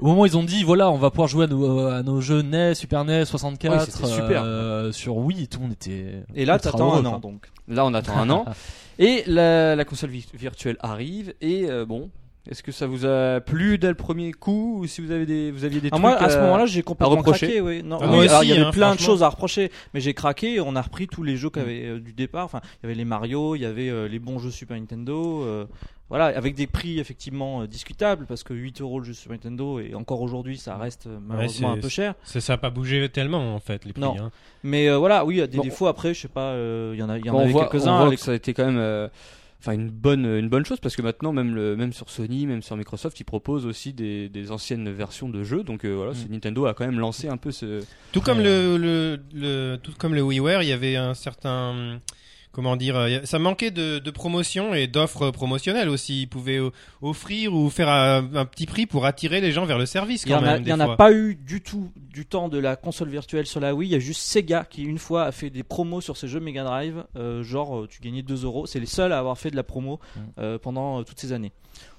Au moment où ils ont dit voilà on va pouvoir jouer à nos, à nos jeux NES, Super NES, 64 Oui, c'était super. euh, sur Wii, tout le monde était. Et là, t'attends un an donc. Là, on attend un an. Et la, la console vi- virtuelle arrive. Et euh, bon, est-ce que ça vous a plu dès le premier coup ou si vous avez des, vous aviez des Ah, trucs moi, à ce moment-là, j'ai complètement craqué. Oui. Non, Ah, oui, alors, aussi, il y avait hein, plein de choses à reprocher, mais j'ai craqué. On a repris tous les jeux qu'il y avait euh, du départ. Enfin, il y avait les Mario, il y avait euh, les bons jeux Super Nintendo. euh, voilà, avec des prix effectivement euh, discutables parce que 8 euros le jeu Super Nintendo et encore aujourd'hui, ça reste euh, malheureusement un peu cher. C'est- Ça a pas bougé tellement en fait les prix. Non. hein. Mais euh, voilà, oui, il y a des Bon. défauts après. Je sais pas, euh, il y en a, il y en bon, on avait quelques-uns. voit avec- que ça a été quand même. euh, Enfin, une bonne, une bonne chose parce que maintenant, même, le, même sur Sony, même sur Microsoft, ils proposent aussi des, des anciennes versions de jeux. Donc euh, voilà, Mm. c'est- Nintendo a quand même lancé un peu ce. Tout comme le, le, le- tout comme le WiiWare, il y avait un certain comment dire, euh, ça manquait de, de promotion et d'offres promotionnelles aussi. Ils pouvaient euh, offrir ou faire un, un petit prix pour attirer les gens vers le service Il y quand en a, il en pas eu du tout du temps de la console virtuelle sur la Wii. Il y a juste Sega qui une fois a fait des promos sur ses jeux Mega Drive. euh, genre, tu gagnais 2 euros. C'est les seuls à avoir fait de la promo Mm. euh, pendant euh, toutes ces années.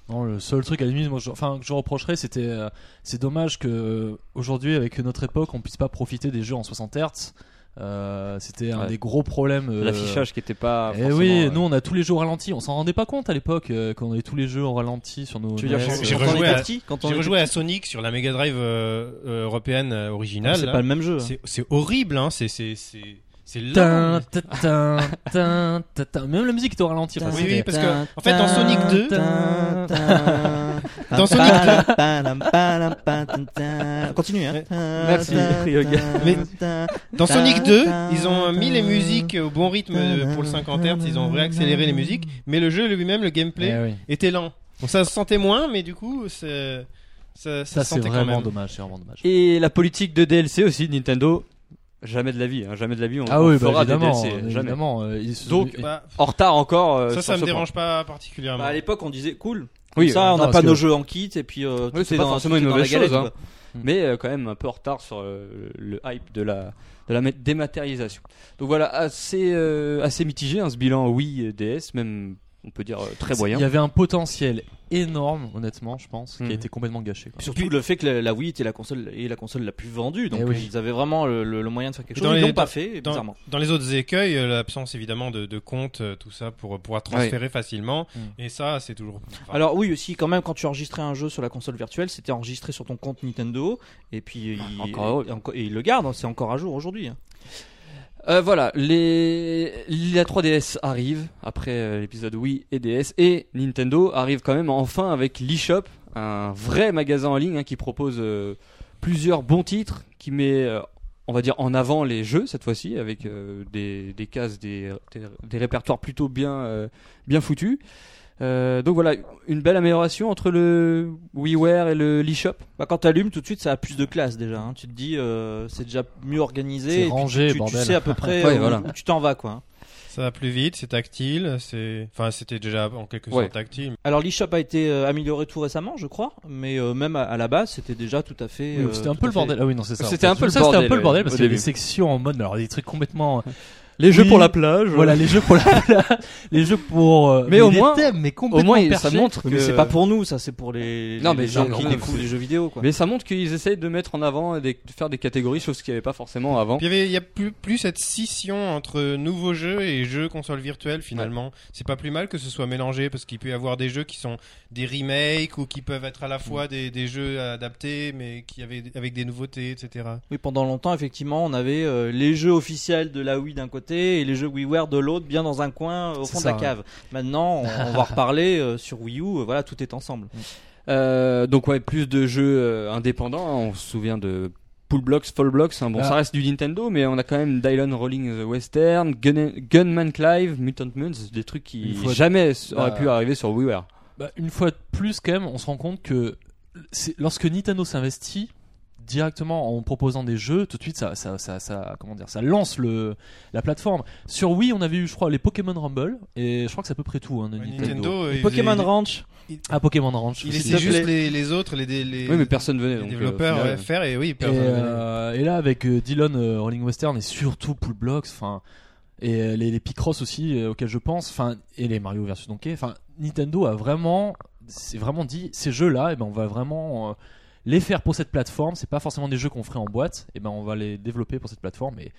Non, le seul truc à la limite, moi, je, enfin, que je reprocherais, c'était, euh, c'est dommage que aujourd'hui, avec notre époque, on puisse pas profiter des jeux en 60 Hz. Euh, c'était un des gros problèmes. euh, L'affichage qui était pas. Eh forcément, oui, euh, nous on a tous les jeux au ralenti. On s'en rendait pas compte à l'époque euh, quand on avait tous les jeux au ralenti sur nos. Tu veux dire, NES, quand, j'ai euh, rejoué à- quand on rejoué à Sonic sur la Mega Drive euh, euh, européenne euh, originale. c'est pas le même jeu. hein. C'est- horrible, hein. C'est c'est. Même la musique était au ralenti. Oui, oui, parce que en fait dans Sonic 2, Dans Sonic 2. Quand continue. Hein. Merci. Mais Dans Sonic 2, ils ont mis les musiques au bon rythme de- pour le 50 Hz, ils ont réaccéléré les musiques, mais le jeu lui-même, le gameplay, Eh oui. était lent. Donc ça se sentait moins, mais du coup, c'est- ça, ça Ça, c'est sentait quand vraiment même. dommage. C'est vraiment dommage. Et la politique de DLC aussi de Nintendo, jamais de la vie, hein, jamais de la vie. On, Ah on oui, bah, fera évidemment, des DLC, jamais. évidemment. euh, ils se- Donc, Bah, En retard encore. euh, ça, ça me dérange pas particulièrement. Bah, à l'époque, on disait cool. Oui, Comme ça, on non, n'a pas que- nos jeux en kit et puis euh, Oui, c'est est pas dans- forcément une mauvaise chose, quoi. point. mais euh, quand même un peu en retard sur euh, le hype de la de la dématérialisation. Donc voilà, assez euh, assez mitigé hein, ce bilan Wii DS, même on peut dire euh, très moyen. Il y avait un potentiel énorme, honnêtement, je pense, qui a été complètement gâché. quoi. Surtout le fait que la, la Wii était la console et la console la plus vendue, donc Eh oui. ils avaient vraiment le, le- le moyen de faire quelque chose. dans Ils les- l'ont pas fait, dans, bizarrement. dans les autres écueils, euh, l'absence évidemment de, de compte, euh, tout ça pour pouvoir transférer facilement. Mm. Et ça, c'est toujours. enfin, Alors oui aussi quand même quand tu enregistrais un jeu sur la console virtuelle c'était enregistré sur ton compte Nintendo et puis il, encore et, il le garde c'est encore à jour aujourd'hui. Euh, voilà, les... la 3DS arrive après euh, l'épisode Wii et DS et Nintendo arrive quand même enfin avec l'eShop, un vrai magasin en ligne hein, qui propose euh, plusieurs bons titres, qui met, on va dire, en avant les jeux cette fois-ci avec des, cases, des, répertoires plutôt bien foutus. Euh, donc voilà, une belle amélioration entre le WiiWare et le l'eShop. Bah, quand t'allumes tout de suite ça a plus de classe déjà. hein. Tu te dis euh, c'est déjà mieux organisé. C'est rangé, tu, tu bordel. sais à peu près Ouais, où, voilà. où tu t'en vas quoi. Ça va plus vite, c'est tactile, c'est. Enfin, c'était déjà en quelque Ouais. sorte tactile. Alors l'eShop a été euh, amélioré tout récemment je crois, mais euh, même à, à la base c'était déjà tout à fait. Oui, euh, c'était un peu le fait- bordel. Ah oui, non, c'est ça. C'était un peu le Ça, C'était un bordel, peu le bordel ouais, parce qu'il y avait des sections en mode, alors des trucs complètement. Les jeux pour la plage. Voilà, les jeux pour la plage, les jeux pour. euh, Mais au des moins- thèmes, mais Au moins, ça montre que mais c'est pas pour nous ça c'est pour les, Non, les mais gens qui découvrent les jeux vidéo quoi. Mais ça montre qu'ils essayent de mettre en avant et de faire des catégories, chose qu'il n'y avait pas forcément avant. Puis il y avait, il y a plus, plus cette scission entre nouveaux jeux et jeux console virtuelle finalement. C'est pas plus mal que ce soit mélangé parce qu'il peut y avoir des jeux qui sont des remakes ou qui peuvent être à la fois des, des jeux adaptés mais qui avaient avec des nouveautés, etc. Oui, pendant longtemps, effectivement, on avait euh, les jeux officiels de la Wii d'un côté et les jeux WiiWare de l'autre, bien dans un coin au fond ça, de la cave. Maintenant, on, on va reparler euh, sur Wii U. voilà, tout est ensemble. Euh, donc ouais, plus de jeux euh, indépendants. hein. On se souvient de Pool Blocks, Fall Blocks. hein. Bon, Ah. ça reste du Nintendo, mais on a quand même Dylon Rolling the Western, Gun- Gunman Clive, Mutant Moons, des trucs qui jamais s- auraient Bah. pu arriver sur WiiWare. Bah, une fois de plus, quand même, on se rend compte que lorsque Nintendo s'investit directement en proposant des jeux, tout de suite, ça, ça, ça, ça- comment dire, ça lance le, la plateforme. Sur Wii, on avait eu, je crois, les Pokémon Rumble, et je crois que c'est à peu près tout hein, de Nintendo. Euh, il Pokémon faisait- Ranch. Ah, Pokémon Ranch. Il laissait te juste les, les autres, les, les, Oui, mais personne venait. les donc, euh, développeurs ouais, faire et oui, Et, venait. euh, et là, avec euh, Dylan euh, Rolling Western et surtout Pool Blocks, enfin, et euh, les, les Picross aussi euh, auxquels je pense, enfin, et les Mario vs Donkey, enfin, Nintendo a vraiment, c'est vraiment dit, ces jeux-là, et ben, on va vraiment euh, les faire pour cette plateforme. C'est pas forcément des jeux qu'on ferait en boîte, et ben, on va les développer pour cette plateforme. Et,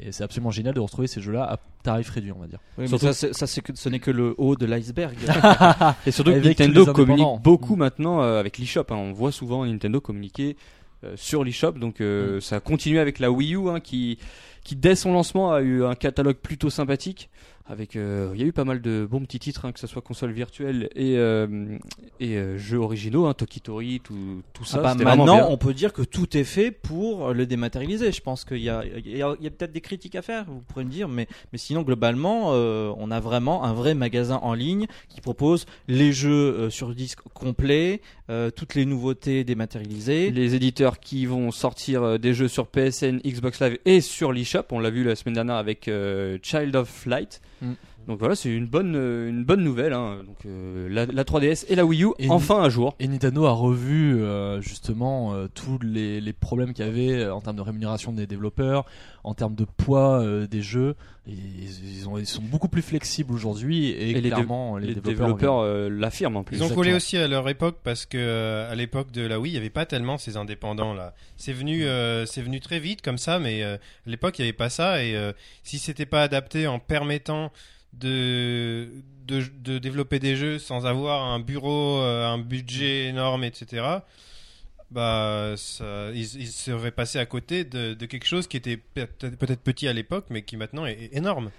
et c'est absolument génial de retrouver ces jeux-là à tarif réduit, on va dire. Oui, mais Surtout- ça, c'est- ça, c'est que ce n'est que le haut de l'iceberg. Et surtout que Nintendo communique beaucoup Mm. maintenant euh, avec l'eShop. hein. On voit souvent Nintendo communiquer euh, sur l'eShop. Donc euh, ça continue avec la Wii U hein, qui, qui dès son lancement a eu un catalogue plutôt sympathique. Avec, euh, il y a eu pas mal de bons petits titres, hein, que ce soit console virtuelle et, euh, et euh, jeux originaux, hein, Tokitori, tout, tout ça. Ah bah, maintenant, on peut dire que tout est fait pour le dématérialiser. Je pense qu'il y a, il y a, peut-être des critiques à faire, vous pourrez me dire, mais, mais sinon, globalement, euh, on a vraiment un vrai magasin en ligne qui propose les jeux euh, sur disque complet, euh, toutes les nouveautés dématérialisées. les éditeurs qui vont sortir euh, des jeux sur PSN, Xbox Live et sur l'eShop. On l'a vu la semaine dernière avec euh, Child of Light. Mm. Donc voilà, c'est une bonne, euh, une bonne nouvelle. hein. Donc euh, la, la 3DS et la Wii U Et enfin à jour. Et Nintendo a revu euh, justement euh, tous les, les problèmes qu'il y avait euh, en termes de rémunération des développeurs, en termes de poids euh, des jeux. Et ils, ils ont, ils sont beaucoup plus flexibles aujourd'hui et, Et les clairement les, Les développeurs, euh, l'affirment en plus. Ils ont collé aussi à leur époque parce que euh, à l'époque de la Wii, il n'y avait pas tellement ces indépendants là. C'est venu, euh, c'est venu très vite comme ça, mais euh, à l'époque il n'y avait pas ça et euh, si c'était pas adapté en permettant de, de développer des jeux sans avoir un bureau, euh, un budget énorme, etc. Bah, ça, ils, seraient passés à côté de, quelque chose qui était peut-être petit à l'époque, mais qui maintenant est, énorme.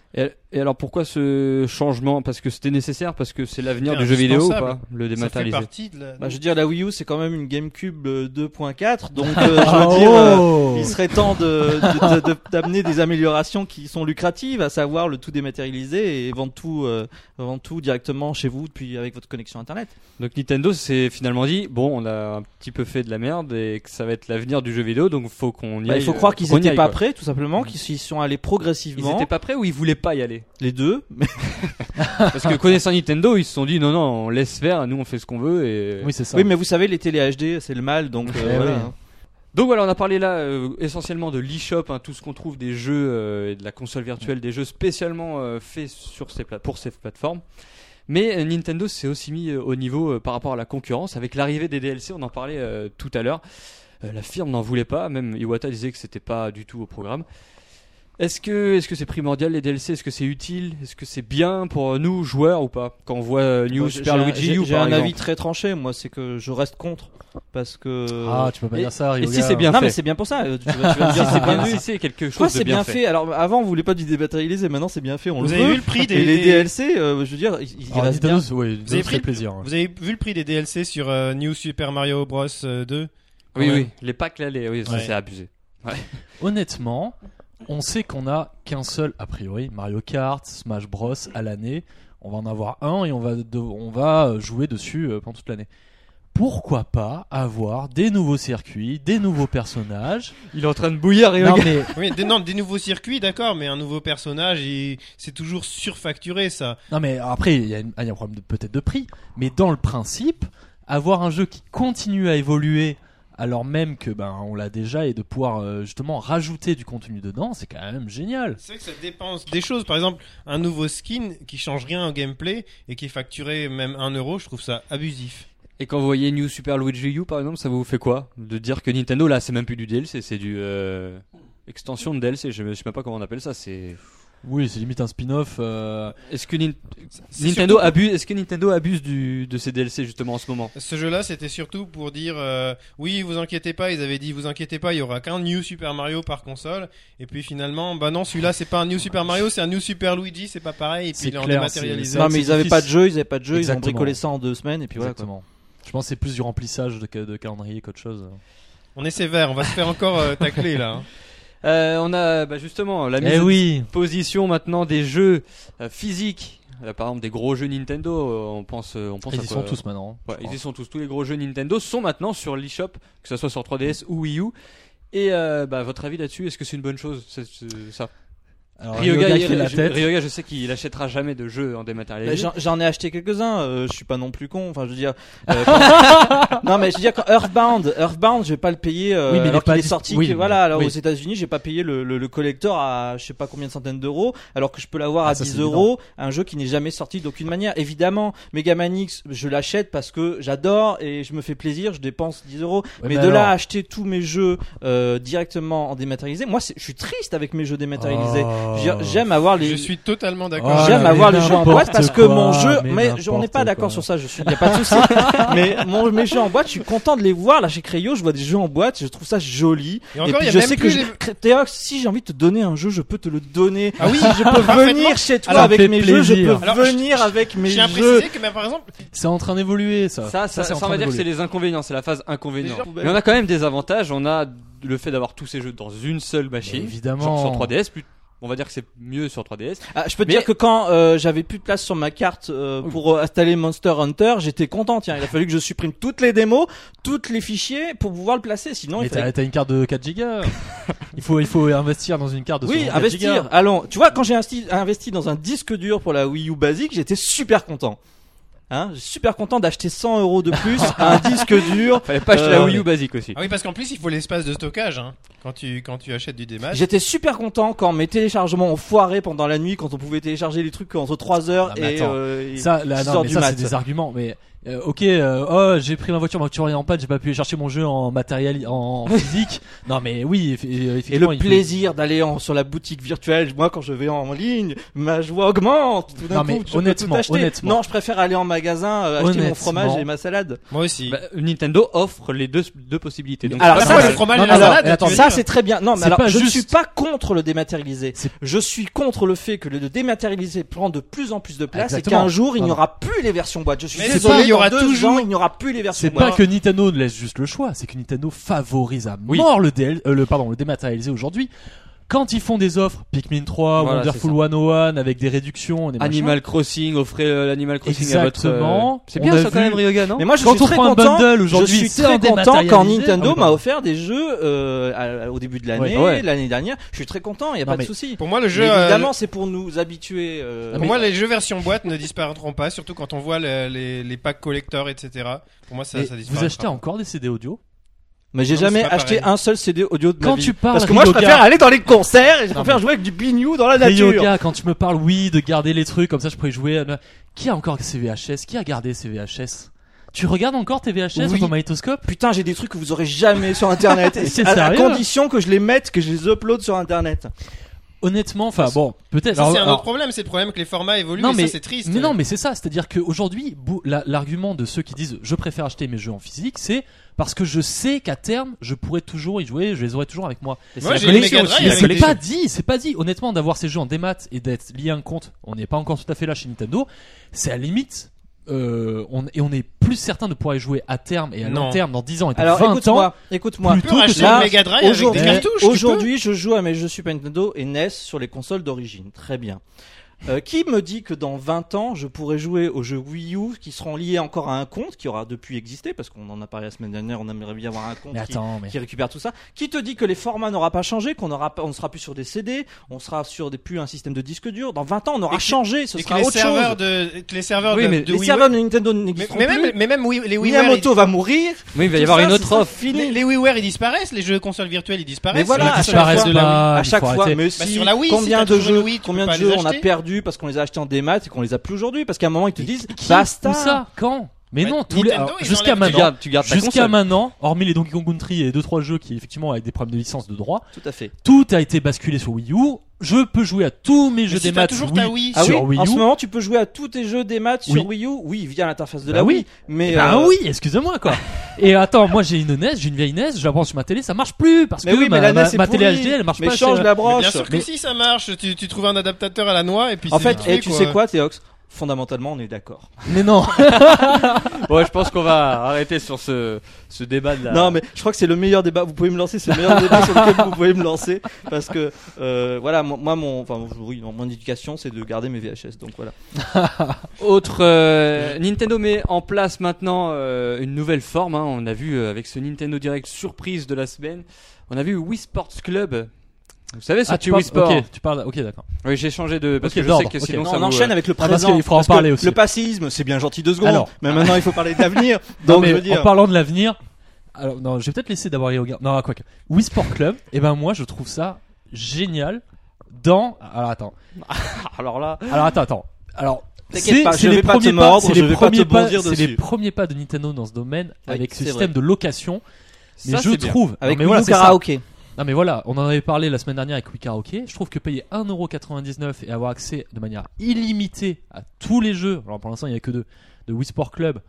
Et alors pourquoi ce changement? Parce que c'était nécessaire? Parce que c'est l'avenir du jeu vidéo ou pas Le Ça fait dématérialisé? partie de la... Bah, je veux dire, la Wii U, c'est quand même une GameCube euh, 2.4, donc euh, je veux dire, euh, Oh il serait temps de de- de- de- d'amener des améliorations qui sont lucratives, à savoir le tout dématérialisé et vendre tout, euh, vendre tout directement chez vous, puis avec votre connexion internet. Donc Nintendo s'est finalement dit bon on a un petit peu fait de la merde et que ça va être l'avenir du jeu vidéo donc faut qu'on y Bah, aille. il faut euh, croire qu'ils qu'on y étaient aille, pas quoi. prêts, tout simplement, qu'ils y sont allés Ils progressivement, étaient pas prêts ou ils voulaient pas y aller? Les deux. Mais Parce que connaissant Nintendo ils se sont dit non non on laisse faire nous on fait ce qu'on veut et Oui, c'est ça. oui, mais vous savez, les télé HD, c'est le mal, donc euh, Eh voilà, oui. hein. Donc voilà, on a parlé là euh, essentiellement de l'eShop, hein, tout ce qu'on trouve des jeux euh, et de la console virtuelle, des jeux spécialement euh, faits sur ces pla- pour ces plateformes. Mais Nintendo s'est aussi mis au niveau euh, par rapport à la concurrence avec l'arrivée des DLC, on en parlait euh, tout à l'heure. Euh, la firme n'en voulait pas, même Iwata disait que c'était pas du tout au programme. Est-ce que est-ce que c'est primordial les DLC Est-ce que c'est utile? Est-ce que c'est bien pour nous joueurs ou pas? Quand on voit euh, New Moi, Super Luigi j'ai- U J'ai un exemple. avis très tranché, moi, c'est que je reste contre. Parce que. Ah, tu peux pas Et- dire ça, et si c'est bien non, fait mais c'est bien pour ça. euh, Tu vas, tu vas me dire, c'est bien Si vu. c'est quelque chose Quoi, c'est bien fait. Alors, avant, on voulait pas du dématérialisé, maintenant, c'est bien fait. On Vous le avez veut. vu le prix des, Et les des- DLC, euh, je veux dire, ils, ils Alors, restent bien. Ouais, Vous avez pris plaisir. Vous avez vu le prix des DLC sur euh, New Super Mario Bros euh, 2 Oui oui, les packs là, les... oui, c'est abusé. Honnêtement, on sait qu'on a qu'un seul, a priori, Mario Kart, Smash Bros à l'année. On va en avoir un et on va, de- on va jouer dessus euh, pendant toute l'année. Pourquoi pas avoir des nouveaux circuits, des nouveaux personnages? Il est en train de bouillir, Non mais Oui, des, non, des nouveaux circuits, d'accord, mais un nouveau personnage, c'est toujours surfacturé ça. Non mais après il y a, y un problème peut-être de prix, mais dans le principe, avoir un jeu qui continue à évoluer alors même que ben on l'a déjà et de pouvoir euh, justement rajouter du contenu dedans, c'est quand même génial. C'est vrai que ça dépense des choses. Par exemple, un nouveau skin qui change rien au gameplay et qui est facturé même 1 euro, je trouve ça abusif. Et quand vous voyez New Super Luigi U par exemple, ça vous fait quoi De dire que Nintendo là c'est même plus du DLC, c'est du euh, extension de DLC, je, je sais même pas comment on appelle ça, c'est Oui, c'est limite un spin-off. euh, Est-ce que Nintendo surtout- abuse est-ce que Nintendo abuse du de ces DLC justement en ce moment? Ce jeu-là, c'était surtout pour dire euh, oui, vous inquiétez pas. Ils avaient dit vous inquiétez pas, il y aura qu'un New Super Mario par console. Et puis finalement, bah non, celui-là c'est pas un New Super Mario, c'est un New Super Luigi, c'est pas pareil. Et puis il est dématérialisé. Non, mais ils avaient pas de jeu, ils avaient pas de jeu, ils ont bricolé ça en deux semaines, et puis voilà. quoi. Exactement. Je pense que c'est plus du remplissage de calendrier qu'autre chose. On est sévère, on va se faire encore euh, tacler là. hein. Euh, On a bah, justement la mise Eh oui. disposition maintenant des jeux euh, physiques. Euh, par exemple des gros jeux Nintendo, euh, on pense euh, on pense Ils à y quoi sont tous maintenant. Ouais, je ils y sont tous. Tous les gros jeux Nintendo sont maintenant sur l'eShop, que ce soit sur 3DS ou Wii U. Et euh, bah, votre avis là-dessus, est-ce que c'est une bonne chose ça? Alors, Ryoga, Ryoga il- qui fait la je- tête. Ryoga, je sais qu'il achètera jamais de jeux en Bah, dématérialisé. J'en j'en ai acheté quelques-uns, euh, je suis pas non plus con, enfin je veux dire. euh, quand- non mais je veux dire quand Earthbound, Earthbound, je vais pas le payer euh, Oui, mais il alors qu'il est sorti. oui, que- mais- voilà, alors oui. aux États-Unis, j'ai pas payé le, le, le collector à je sais pas combien de centaines d'euros, alors que je peux l'avoir Ah, à ça, 10 c'est euros, un jeu qui n'est jamais sorti d'aucune manière. Évidemment, Megaman X, je l'achète parce que j'adore et je me fais plaisir, je dépense 10 euros. Ouais, mais mais de là à acheter tous mes jeux euh, directement en dématérialisé, moi je suis triste avec mes jeux dématérialisés. Oh. Dire, J'aime avoir les. Je suis totalement d'accord. Oh, J'aime avoir les jeux en boîte parce que quoi, mon jeu, mais mais je- on n'est pas d'accord sur ça, je suis, y a pas de souci. mais mon, mes jeux en boîte, je suis content de les voir. Là, chez Crayo, je vois des jeux en boîte, je trouve ça joli. Et encore, puis y a je sais que je, les- si j'ai envie de te donner un jeu, je peux te le donner. Ah oui, si je peux venir chez toi Alors, avec mes jeux, je peux Alors, venir avec mes jeux. préciser que, mais, par exemple, C'est en train d'évoluer ça. Ça, ça, on va dire que c'est les inconvénients, c'est la phase inconvénient. Mais on a quand même des avantages. On a le fait d'avoir tous ces jeux dans une seule machine. évidemment. Genre sur 3DS, plus, on va dire que c'est mieux sur 3DS. Ah, je peux te Mais- dire que quand euh, j'avais plus de place sur ma carte euh, pour euh, installer Monster Hunter, j'étais content. Tiens, il a fallu que je supprime toutes les démos, tous les fichiers pour pouvoir le placer. Sinon, Mais il fallait t'as une carte de 4 gigas. il faut il faut investir dans une carte de Oui, 64 investir. gigas. Allons, tu vois, quand j'ai investi, investi dans un disque dur pour la Wii U basique, j'étais super content. Hein, J'étais super content d'acheter 100 euros de plus à un disque dur. Fallait pas acheter Euh, la Wii U basique aussi. ah oui, parce qu'en plus, il faut l'espace de stockage hein, quand tu quand tu achètes du démat. J'étais super content quand mes téléchargements ont foiré pendant la nuit, quand on pouvait télécharger les trucs entre 3 heures Ah, mais et, euh, et Ça, là, 6 non, mais du ça, c'est des arguments. Mais euh, ok, euh, oh, j'ai pris ma voiture, ma voiture est en panne, j'ai pas pu chercher mon jeu en matériel, en physique. non, mais oui, eff- Et le il faut- plaisir d'aller en- sur la boutique virtuelle, moi quand je vais en ligne, ma joie augmente. Tout Non, coup, mais honnêtement, honnêtement. Non, je préfère aller en magasin, euh, acheter mon fromage et ma salade. Moi aussi. Bah, Nintendo offre les deux, deux possibilités. Donc, Alors, ça, le fromage non, et la salade, attends, Ça c'est très bien. Non, mais alors je ne juste. suis pas contre le dématérialisé. Je suis contre le fait que le dématérialisé prend de plus en plus de place Exactement. et qu'un jour il n'y aura plus les versions boîte. Je suis désolé, y aura deux toujours- ans, il n'y aura plus les versions C'est pas que Nintendo laisse juste le choix, c'est que Nintendo favorise à Oui. mort le, DL, euh, le pardon le dématérialisé aujourd'hui. Quand ils font des offres, Pikmin 3, Voilà, Wonderful c'est 101 avec des réductions, des machins. Animal Crossing, offrez euh, l'Animal Crossing à votre. Exactement. euh, C'est On bien ça quand même, Ryoga, non Mais moi je Quand suis on très prend un content. bundle Je aujourd'hui, suis c'est très en content quand Ah, Nintendo mais m'a offert des jeux euh, à- au début de l'année, Ouais. L'année dernière. Je suis très content, il n'y a Non, pas de souci. Pour moi, le Mais jeu. euh, évidemment, c'est pour nous habituer. euh, Pour moi, les jeux version boîte ne disparaîtront pas, surtout quand on voit le- les, les packs collector, etc. Pour moi, ça, ça vous achetez encore des CD audio? Mais j'ai jamais acheté pareil. un seul CD audio de ma Quand vie. tu parles Parce que moi, je préfère aller dans les concerts et je préfère mais- jouer avec du bignou dans la nature. Ryoga, quand tu me parles, oui, de garder les trucs, comme ça je pourrais jouer. à- Qui a encore ces VHS Qui a gardé ces VHS Tu regardes encore tes VHS Oui. sur ton magnétoscope? Putain, j'ai des trucs que vous aurez jamais sur internet. À, à condition que je les mette, que je les upload sur internet. Honnêtement, enfin bon, peut-être. Ça, c'est un autre problème, c'est le problème que les formats évoluent, Non, et mais- c'est triste. Mais non, mais c'est ça, c'est-à-dire qu'aujourd'hui, l'argument de ceux qui disent je préfère acheter mes jeux en physique, c'est parce que je sais qu'à terme, je pourrais toujours y jouer, je les aurai toujours avec moi. C'est j'ai collection aussi, pas dit, c'est pas dit. Honnêtement, d'avoir ces jeux en démat et d'être lié à un compte, on n'est pas encore tout à fait là chez Nintendo. C'est à la limite, euh, on, et on est plus certain de pouvoir y jouer à terme et à long Non. terme dans 10 ans et dans Alors 20 ans. écoute-moi, écoute-moi. Aujourd'hui, peux. aujourd'hui, je joue à mes jeux Super Nintendo et NES sur les consoles d'origine. Très bien. Euh, qui me dit que dans 20 ans, je pourrais jouer aux jeux Wii U qui seront liés encore à un compte qui aura depuis existé parce qu'on en a parlé la semaine dernière, on aimerait bien avoir un compte Mais qui, mais récupère tout ça. Qui te dit que les formats n'aura pas changé, qu'on aura pas, on sera plus sur des CD, on sera sur des plus un système de disque dur? Dans 20 ans, on aura Et changé, ce sera les autre serveurs chose. de, que les serveurs Oui, mais de les WiiWare- serveurs de Nintendo mais, n'existeront mais plus. même, mais même Wii- les WiiWare, Miyamoto va mourir. Oui, il va y avoir ça, une autre offre. ils- Fini. les, les WiiWare ils disparaissent, les jeux consoles virtuelles ils disparaissent. Mais voilà, Sur à chaque disparaissent fois, de la Wii. pas. à il chaque faut fois, arrêter. mais Bah, si, sur la Wii, combien de jeux, Wii, combien de jeux on a acheter. Parce qu'on les a achetés en démat et qu'on les a plus aujourd'hui parce qu'à un moment ils te disent Qui basta. Où ça? Quand? Mais Ouais, non, ils jusqu'à maintenant, jusqu'à maintenant, hormis les Donkey Kong Country et deux trois jeux qui effectivement avec des problèmes de licence de droit, Tout à fait. tout a été basculé sur Wii U. Je peux jouer à tous mes Mais jeux si des maths toujours Wii ta Wii. Ah oui, sur Wii en U. ce moment tu peux jouer à tous tes jeux des maths Oui. sur Wii U, oui, via l'interface de Bah la oui. Wii. Mais Bah euh, oui, excusez-moi quoi. Et attends, moi j'ai une NES, j'ai une vieille NES, je la prends sur ma télé, ça marche plus parce Mais que oui, mais ma, la ma- NES est ma télé. HD elle marche mais pas. change la Mais broche. bien sûr que Mais- si ça marche, tu, tu trouves un adaptateur à la noix et puis En fait, et tu sais quoi, Théox? Fondamentalement, on est d'accord. Mais non. Ouais, je pense qu'on va arrêter sur ce, ce débat de la. Non, mais je crois que c'est le meilleur débat. Vous pouvez me lancer, c'est le meilleur débat sur lequel vous pouvez me lancer parce que euh, voilà, moi, mon, enfin, oui, non, mon éducation, c'est de garder mes VHS. Donc voilà. Autre euh, Nintendo met en place maintenant euh, une nouvelle forme. hein. On a vu euh, avec ce Nintendo Direct surprise de la semaine, on a vu Wii Sports Club. Vous savez ce Ah, tu Wii parles, Sport ok, tu parles, ok, d'accord. Oui, j'ai changé de parce Ok, que je sais que sinon Non, ça on enchaîne euh, avec le Ah, parce présent. qu'il faut en parler aussi. Le passisme, c'est bien gentil deux secondes. Alors. mais maintenant, il faut parler de l'avenir. Donc, mais je veux dire. en parlant de l'avenir, alors non, je vais peut-être laisser d'abord Yoga. Non, quoi que. Wii Sport Club, et ben moi je trouve ça génial dans. Alors attends. Alors là, Alors attends, attends. Alors. C'est- les premiers les pas c'est les premiers pas de Nintendo dans ce domaine Oui, avec ce système de location. Mais ça, je trouve, Avec ça. karaoké. Non mais voilà, on en avait parlé la semaine dernière avec Wii Karaoke. Je trouve que payer 1,99€ et avoir accès de manière illimitée à tous les jeux, alors pour l'instant il n'y a que deux, de Wii Sport Club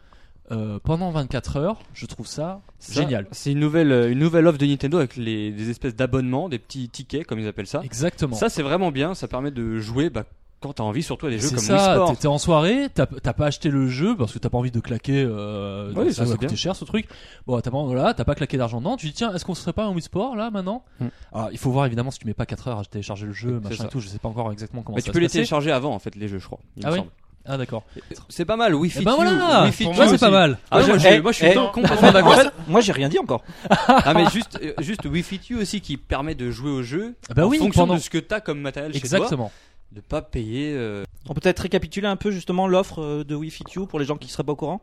euh, pendant 24 heures, je trouve ça, Ça, génial. C'est une nouvelle, euh, une nouvelle offre de Nintendo avec les, des espèces d'abonnements, des petits tickets comme ils appellent ça. Exactement. Ça c'est vraiment bien, ça permet de jouer bah, quand t'as envie, surtout à des jeux comme Wii ça, Sport. t'es- en soirée, t'as pas acheté le jeu parce que t'as pas envie de claquer. Euh, Oui, ça ça, va c'est coûter bien. cher ce truc. Bon, t'as pas, voilà, t'as pas claqué d'argent dedans. Tu dis tiens, est-ce qu'on se ferait pas un Wii Sport là maintenant Hmm. Alors il faut voir évidemment si tu mets pas 4 heures à télécharger le jeu, machin ça. et tout. Je sais pas encore exactement comment Mais ça tu peux les passer. télécharger avant en fait les jeux, je crois. il Ah me oui semble. Ah d'accord. C'est pas mal. Wii Fit Et ben voilà. Wii You moi c'est pas mal. Ah, moi, je, eh, moi, je suis eh, complètement En d'accord. moi, j'ai rien dit encore. Ah mais juste, euh, juste Wii You aussi qui permet de jouer au jeu Ah bah en oui, fonction pendant- de ce que t'as comme matériel chez toi, Exactement. De pas payer. euh, On peut peut-être récapituler un peu justement l'offre euh, de Fit You pour les gens qui seraient pas au courant?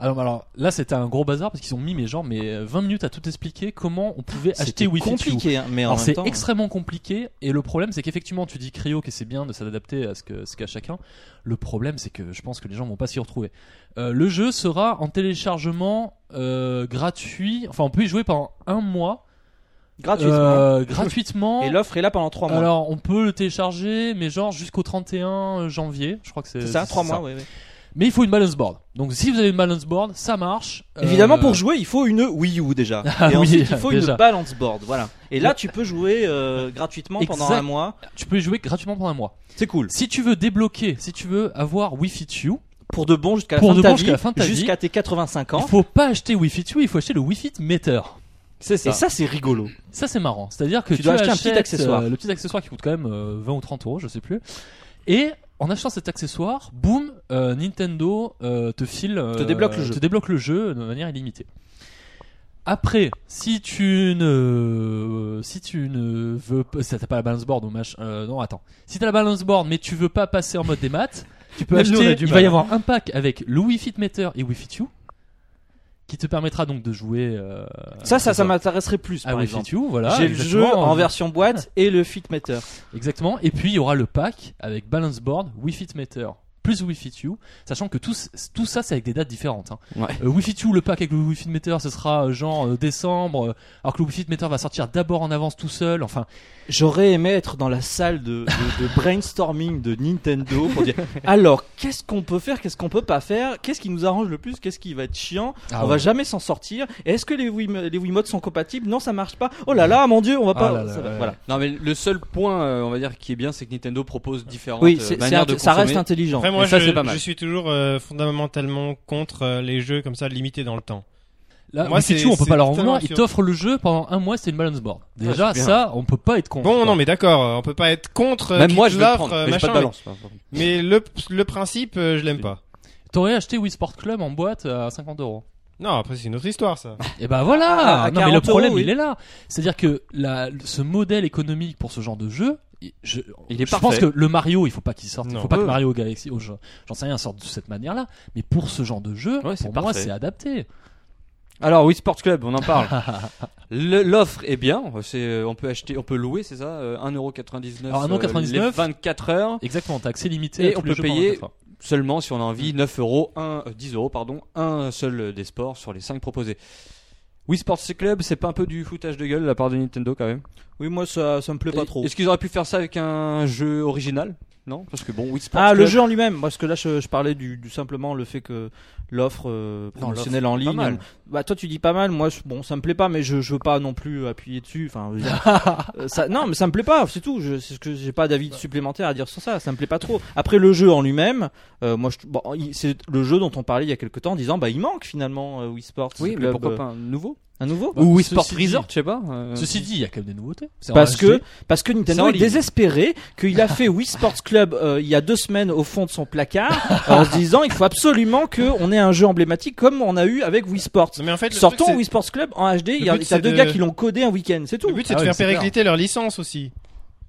Alors, alors là, c'était un gros bazar parce qu'ils ont mis mais genre mais euh, 20 minutes à tout expliquer comment on pouvait acheter Wi-Fi. Tube. compliqué, hein, mais c'est temps. extrêmement compliqué et le problème c'est qu'effectivement tu dis Cryo que c'est bien de s'adapter à ce que ce qu'a chacun. Le problème c'est que je pense que les gens vont pas s'y retrouver. Euh, le jeu sera en téléchargement euh, gratuit. Enfin on peut y jouer pendant un mois gratuitement. euh, gratuitement. Et l'offre est là pendant 3 mois. Alors on peut le télécharger mais genre jusqu'au 31 janvier. Je crois que c'est c'est ça, 3 c'est mois, ouais, ouais. Mais il faut une balance board. Donc si vous avez une balance board ça marche. Évidemment, Euh, pour jouer, il faut une Wii U déjà. Ah et oui, ensuite, il faut déjà. une balance board. Voilà. Et là, tu peux jouer euh, gratuitement pendant un mois. tu peux jouer gratuitement pendant un mois. C'est cool. Si tu veux débloquer, si tu veux avoir Wi-Fi Tu, Pour de bon jusqu'à la Pour fin de bon vie. jusqu'à la fin de ta vie. Jusqu'à tes 85 ans. il faut pas acheter Wi-Fi Tu, il faut acheter le Wi-Fi Meter. C'est ça. Et ça, c'est rigolo. Ça c'est marrant. C'est-à-dire que Tu dois acheter un petit accessoire. euh, le petit accessoire qui coûte quand même euh, 20 ou 30 euros, je sais plus. Et en achetant cet accessoire, boum, euh, Nintendo euh, te file, euh, Te débloque le jeu. te débloque le jeu de manière illimitée. Après, si tu ne, si tu ne veux, t'as pas la balance board ou euh, non attends, si t'as la balance board mais tu veux pas passer en mode des maths, tu peux Même acheter. il mal, va y avoir un pack avec le Wi-Fi Meter et Wi-Fi Tu, qui te permettra donc de jouer. euh, Ça, ça, ça m'intéresserait plus, à par exemple. Voilà. J'ai le jeu en version boîte et le Fitmeter. Exactement. Et puis il y aura le pack avec Balance Board, Wi-Fi Meter plus Wi-Fi Tu, sachant que tout, tout ça c'est avec des dates différentes. Hein. Ouais. Euh, Wi-Fi Tu, le pack avec le Wi-Fi Meter, ce sera euh, genre euh, décembre, euh, alors que le Wi-Fi Meter va sortir d'abord en avance tout seul. Enfin, J'aurais aimé être dans la salle de, de- de brainstorming de Nintendo pour dire alors qu'est-ce qu'on peut faire, qu'est-ce qu'on peut pas faire, qu'est-ce qui nous arrange le plus, qu'est-ce qui va être chiant, Ah on ouais. va jamais s'en sortir. Est-ce que les Wii, les Wiimotes sont compatibles? Non, ça marche pas. Oh là là, mon dieu, on va Ah pas. là là ça va- là. voilà. Non mais le seul point, euh, on va dire, qui est bien, c'est que Nintendo propose différentes Oui, euh, c'est- manières ça reste intelligent. Moi, Et ça, je, c'est pas mal. je suis toujours euh, fondamentalement contre euh, les jeux comme ça limités dans le temps. là, Moi, c'est- on peut pas leur en vouloir. Ils t'offrent le jeu pendant un mois, c'est une Balance Board. Déjà, c'est bien. ça, on peut pas être contre. Bon, quoi. non, mais d'accord, on peut pas être contre. euh, Même moi, je euh, mais j'ai pas de machin, balance. Mais, mais le, le principe, je l'aime pas. T'aurais acheté Wii Sport Club en boîte à 50 euros. Non, après, c'est une autre histoire, ça. Et ben voilà. Ah, non mais le 40 problème euros, oui. il est là. C'est-à-dire que la, ce modèle économique pour ce genre de jeu, je, Il est je pense que le Mario, il faut pas qu'il sorte. Il faut pas que Ouais. Mario Galaxy, oh, je- j'en sais rien, sorte de cette manière-là. Mais pour ce genre de jeu, Ouais, pour moi, c'est adapté. Alors Wii Sports Club, on en parle. Le- L'offre est bien. C'est, euh, on peut acheter, on peut louer, c'est ça, euh, 1,99€. Alors, euh, 1,99€, les 24 heures. Exactement, t'as accès limité. Et à on peut payer 24 heures. Seulement si on a envie, 9 euros, 1, euh, 10 euros, pardon, un seul des sports sur les 5 proposés. Wii Sports Club, c'est pas un peu du foutage de gueule de la part de Nintendo quand même? Oui, moi ça, ça me plaît pas trop. Est-ce qu'ils auraient pu faire ça avec un jeu original? Non Parce que bon, Wii Sports Ah, le jeu en lui-même, parce que là je, je parlais du, du simplement le fait que l'offre euh, promotionnelle en ligne. mal. Bah toi tu dis pas mal, moi je- bon ça me plaît pas, mais je, je veux pas non plus appuyer dessus. Enfin, euh, ça, non mais ça me plaît pas, c'est tout. Je, c'est ce que j'ai pas d'avis supplémentaire à dire sur ça. Ça me plaît pas trop. Après le jeu en lui-même, euh, moi je, bon, il- c'est le jeu dont on parlait il y a quelque temps, en disant bah il manque finalement euh, Wii Sports. Oui, mais pourquoi pas un nouveau? Un nouveau Bah, Ou Wii Sports Resort, je sais pas. euh, Ceci dit, il y a quand même des nouveautés. C'est en Parce HD. que, parce que C'est Nintendo en est ligne. désespéré, qu'il a fait Wii Sports Club euh, il y a deux semaines au fond de son placard, en se disant il faut absolument qu'on ait un jeu emblématique comme on a eu avec Wii Sports. Non, mais en fait, le Sortons c'est- Wii Sports Club en HD, il y a, but, t'as c'est deux de- gars qui l'ont codé un week-end, c'est tout. Le but, c'est Ah de oui, faire mais c'est clair. péricliter leur licence aussi.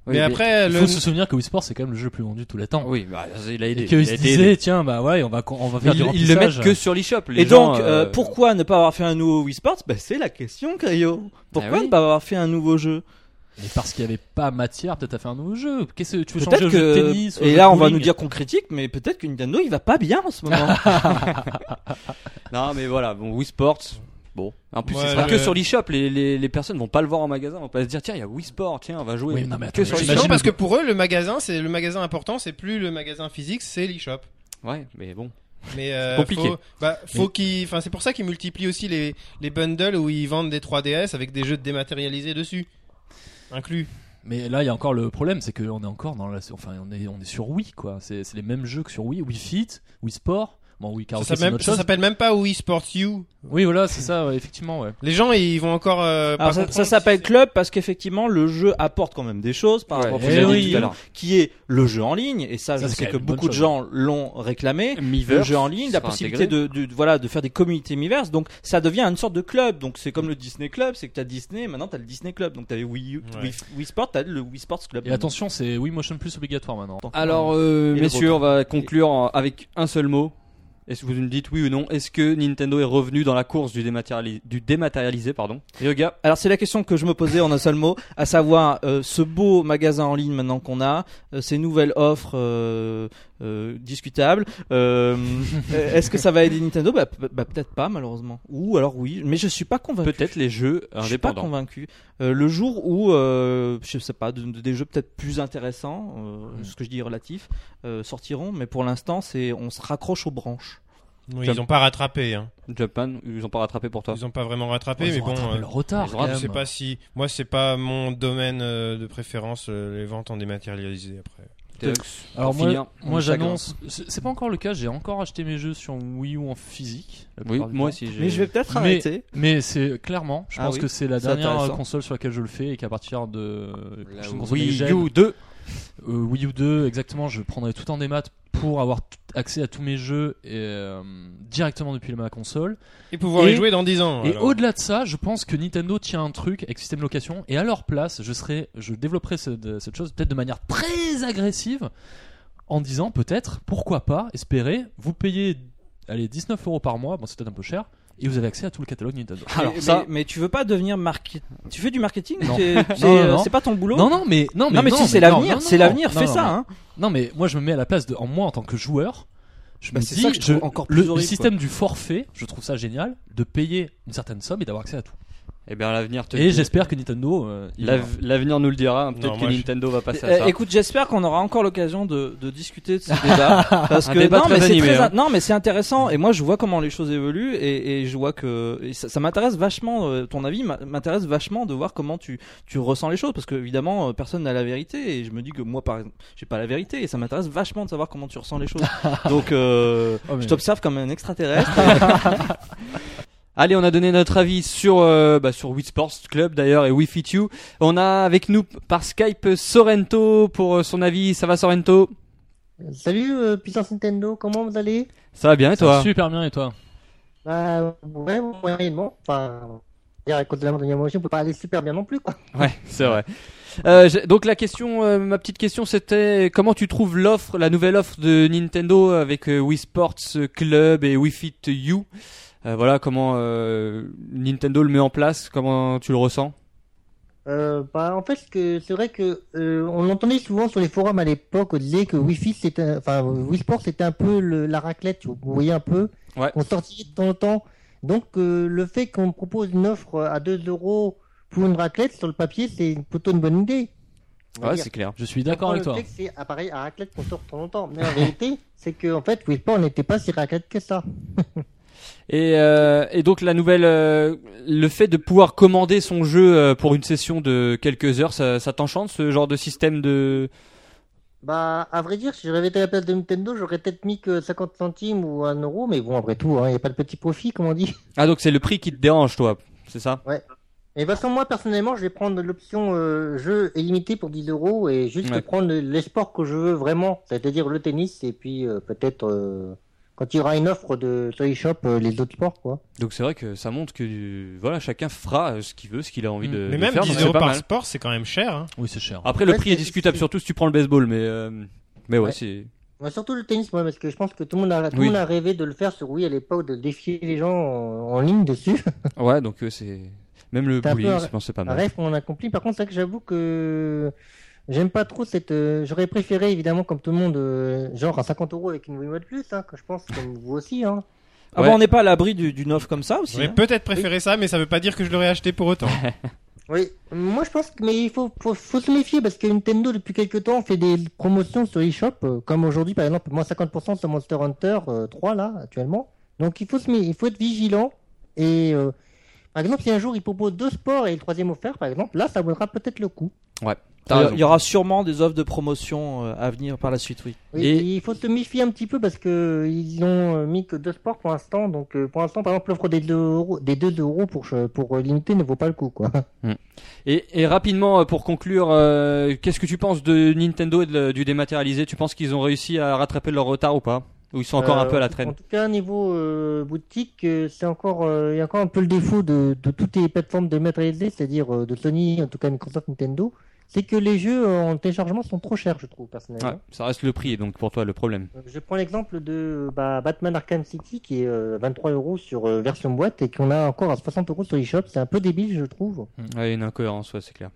Oui, mais après, Il le... faut se souvenir que Wii Sport c'est quand même le jeu le plus vendu tous les temps. Oui, bah, il a Et aidé. qu'ils il se disaient, tiens, bah ouais, on va, on va Mais faire du ils, ils le mettent que sur l'eShop. les Et gens, donc, euh, euh, pourquoi ne pas avoir fait un nouveau Wii Sports bah, C'est la question, Caillot. Pourquoi Ah oui. ne pas avoir fait un nouveau jeu? Mais parce qu'il n'y avait pas matière, peut-être à faire un nouveau jeu. Qu'est-ce que tu veux changer au jeu de que. tennis Et là, de on va nous dire qu'on critique, mais peut-être que Nintendo il va pas bien en ce moment. Non, mais voilà, bon, Wii Sports. Bon, en plus, Ouais, ce sera que sur l'eShop. Les, les, les personnes vont pas le voir en magasin, vont pas se dire, tiens, il y a Wii Sports, tiens, on va jouer. Oui, non, mais que attends, sur mais l'eShop. j'imagine- Non, parce que pour eux, le magasin, c'est le magasin important, c'est plus le magasin physique, c'est l'eShop. Ouais, mais bon. Mais euh, Compliqué. Faut, bah, faut qu'ils, enfin, c'est pour ça qu'ils multiplient aussi les les bundles où ils vendent des 3DS avec des jeux dématérialisés dessus, inclus. Mais là, il y a encore le problème, c'est qu'on est encore dans la, enfin, on est, on est sur Wii, quoi. C'est c'est les mêmes jeux que sur Wii, Wii Fit, Wii Sport. Bon, Wii Ça Karaoke, s'appelle autre ça chose. s'appelle même pas Wii Sports U. Oui, voilà, c'est ça, ouais, effectivement, ouais. Les gens, ils vont encore. euh, pas Alors ça, comprendre ça s'appelle si Club parce qu'effectivement le jeu apporte quand même des choses par Ouais, rapport à eh ce que l'avez j'ai dit dit tout à tout à l'heure. l'heure, qui est le jeu en ligne et ça, Ça, je c'est sais quand que même une bonne beaucoup de chose. gens l'ont réclamé. Le jeu en ligne, la sera possibilité de, de- voilà de faire des communautés Miiverse, donc ça devient une sorte de club. Donc c'est comme le Disney Club, c'est que t'as Disney, maintenant t'as le Disney Club. Donc t'avais Wii, U, Ouais. Wii, Wii Sport, t'as le Wii Sports Club. Et attention, c'est Wii Motion Plus obligatoire maintenant. Alors, euh, Et le messieurs, on va conclure en- avec un seul mot. Est-ce que vous me dites oui ou non Est-ce que Nintendo est revenu dans la course du, du dématérialisé pardon Ryoga Alors c'est la question que je me posais en un seul mot, à savoir euh, ce beau magasin en ligne maintenant qu'on a, euh, ces nouvelles offres euh, discutables. Est-ce que ça va aider Nintendo? Bah, bah, peut-être pas malheureusement. Ou alors oui, mais je suis pas convaincu. Peut-être les jeux Je suis pas indépendants. convaincu. Le jour où, je sais pas, de- de- des jeux peut-être plus intéressants, euh, ce que je dis relatif, sortiront, mais pour l'instant, c'est on se raccroche aux branches. Oui, ils ont pas rattrapé. Hein. Japan, ils ont pas rattrapé pour toi. Ils ont pas vraiment rattrapé, mais ont bon. euh, leur retard. je sais pas si. Moi, c'est pas mon domaine euh, de préférence, euh, les ventes en dématérialisé après. Alors moi, finir, moi j'annonce, c'est pas encore le cas, j'ai encore acheté mes jeux sur Wii U en physique. Oui, moi aussi. j'ai- Mais je vais peut-être arrêter. Mais c'est clairement, je Ah pense oui, que c'est la dernière console sur laquelle je le fais et qu'à partir de La Wii U 2. euh, Wii U 2 exactement, je prendrai tout en démat pour avoir accès à tous mes jeux et, euh, directement depuis ma console. Et pouvoir Et- y jouer dans 10 ans. Et au-delà de ça, je pense que Nintendo tient un truc avec système location et à leur place, je serais, je développerai cette, cette chose peut-être de manière très agressive en disant peut-être, pourquoi pas, espérer, vous payez, allez, 19 euros par mois, bon c'est peut-être un peu cher, et vous avez accès à tout le catalogue Nintendo. Alors mais, ça- mais, mais tu veux pas devenir market... Tu fais du marketing C'est euh, c'est pas ton boulot Non, non, mais non, mais, Non, mais si c'est l'avenir, c'est l'avenir, fais non, ça. Hein. Non, mais moi je me mets à la place de, en moi en tant que joueur. Je Bah, me c'est dis, ça que je trouve encore plus le, le horrible, système du forfait, je trouve ça génial, de payer une certaine somme et d'avoir accès à tout. Eh bien, l'avenir te. Et j'espère que Nintendo, euh, il L'av- va. L'avenir nous le dira. Peut-être Non, que moi, je- Nintendo va passer à Euh, ça. écoute, j'espère qu'on aura encore l'occasion de, de discuter de ce débat parce Un que débat non, très mais c'est animé, très hein. in- non, mais c'est intéressant et moi je vois comment les choses évoluent et, et je vois que et ça, ça m'intéresse vachement. euh, ton avis m'a- m'intéresse vachement de voir comment tu tu ressens les choses parce que évidemment euh, personne n'a la vérité et je me dis que moi par exemple j'ai pas la vérité et ça m'intéresse vachement de savoir comment tu ressens les choses. Donc euh, Oh, mais- je t'observe comme un extraterrestre. Allez, on a donné notre avis sur euh, bah, sur Wii Sports Club d'ailleurs et Wii Fit You. On a avec nous par Skype Sorrento pour euh, son avis. Ça va Sorrento? Salut euh, puissance Nintendo, comment vous allez? Ça va bien et Ça va toi? Super bien et toi? Bah ouais, moyennement. Enfin, à cause de la montagne on peut pas aller super bien non plus quoi. Ouais, c'est vrai. Euh, donc la question, euh, ma petite question, c'était comment tu trouves l'offre, la nouvelle offre de Nintendo avec euh, Wii Sports Club et Wii Fit You. Euh, voilà comment euh, Nintendo le met en place. Comment tu le ressens? Euh, bah en fait ce que c'est vrai que euh, on l'entendait souvent sur les forums à l'époque, on disait que Wi-Fi c'était, enfin Wii Sport c'était un peu le- la raclette, vous voyez un peu. Ouais. On sortit de temps en temps. Donc euh, le fait qu'on propose une offre à 2 euros pour une raclette sur le papier, c'est plutôt une bonne idée. Ouais, c'est clair. Je suis d'accord avec le toi. fait que C'est appareil à raclette qu'on sort de temps en temps. Mais en vérité, c'est que en fait, Wii Sport n'était pas si raclette que ça. Et, euh, et donc la nouvelle, euh, le fait de pouvoir commander son jeu euh, pour une session de quelques heures, ça, ça t'enchante ce genre de système de Bah, à vrai dire, si j'avais été à la place de Nintendo, j'aurais peut-être mis que 50 centimes ou 1 euro, mais bon, après tout, il n'y a pas de petit profit, comme on dit. Ah donc c'est le prix qui te dérange toi, c'est ça? Et de toute façon, moi, personnellement, je vais prendre l'option euh, jeu illimité pour 10 euros et juste Ouais. prendre les sports que je veux vraiment, c'est-à-dire le tennis et puis euh, peut-être euh, quand il y aura une offre de sur eShop, euh, les autres sports, quoi. Donc c'est vrai que ça montre que euh, voilà chacun fera euh, ce qu'il veut, ce qu'il a envie Mm. de, Mais de même faire. 10 donc c'est euros pas par mal. sport, c'est quand même cher. hein. Oui, c'est cher. Après le Ouais, prix est discutable, surtout si tu prends le baseball, mais euh, mais ouais, Ouais. c'est Moi, surtout le tennis, moi, parce que je pense que tout le monde a, tout le Oui. monde a rêvé de le faire sur Wii à l'époque, de défier les gens en, en ligne dessus. ouais donc euh, c'est même le bowling, je pense que c'est pas mal. rêve qu'on accomplit. Par contre, c'est vrai que j'avoue que j'aime pas trop cette. euh, J'aurais préféré, évidemment, comme tout le monde, euh, genre à 50 euros avec une Wiimote Plus, hein, que je pense, comme vous aussi. Hein. Ah Ouais. bon, on n'est pas à l'abri du- d'une offre comme ça aussi. J'aurais hein. peut-être préféré ça, mais ça veut pas dire que je l'aurais acheté pour autant. Oui, moi je pense que mais il faut, faut, faut se méfier parce que Nintendo depuis quelques temps fait des promotions sur eShop, euh, comme aujourd'hui par exemple moins 50% sur Monster Hunter euh, 3 là actuellement. Donc il faut se il faut être vigilant et euh, par exemple si un jour il propose deux sports et le troisième offert par exemple, là ça vaudra peut-être le coup. T'as Il y il aura sûrement des offres de promotion euh, à venir par la suite, oui. Oui, Et- il faut se méfier un petit peu parce que ils ont euh, mis que deux sports pour l'instant. Donc euh, pour l'instant, par exemple, l'offre des 2 euros, des 2 euros pour pour euh, limiter ne vaut pas le coup, quoi. Et, et rapidement euh, pour conclure, euh, qu'est-ce que tu penses de Nintendo et de- du dématérialisé? Tu penses qu'ils ont réussi à rattraper leur retard ou pas? Ou ils sont encore un Euh, peu à la En traîne tout cas, niveau euh, boutique, euh, c'est encore euh, il y a encore un peu le défaut de, de toutes les plateformes dématérialisées, c'est-à-dire euh, de Sony, en tout cas Microsoft, Nintendo, c'est que les jeux en téléchargement sont trop chers, je trouve, personnellement. Ouais, ça reste le prix, donc pour toi le problème. Euh, Je prends l'exemple de bah, Batman Arkham City qui est euh, 23 euros sur euh, version boîte et qu'on a encore à 60 euros sur eShop. C'est un peu débile, je trouve. Ouais, une incohérence, ouais, c'est clair.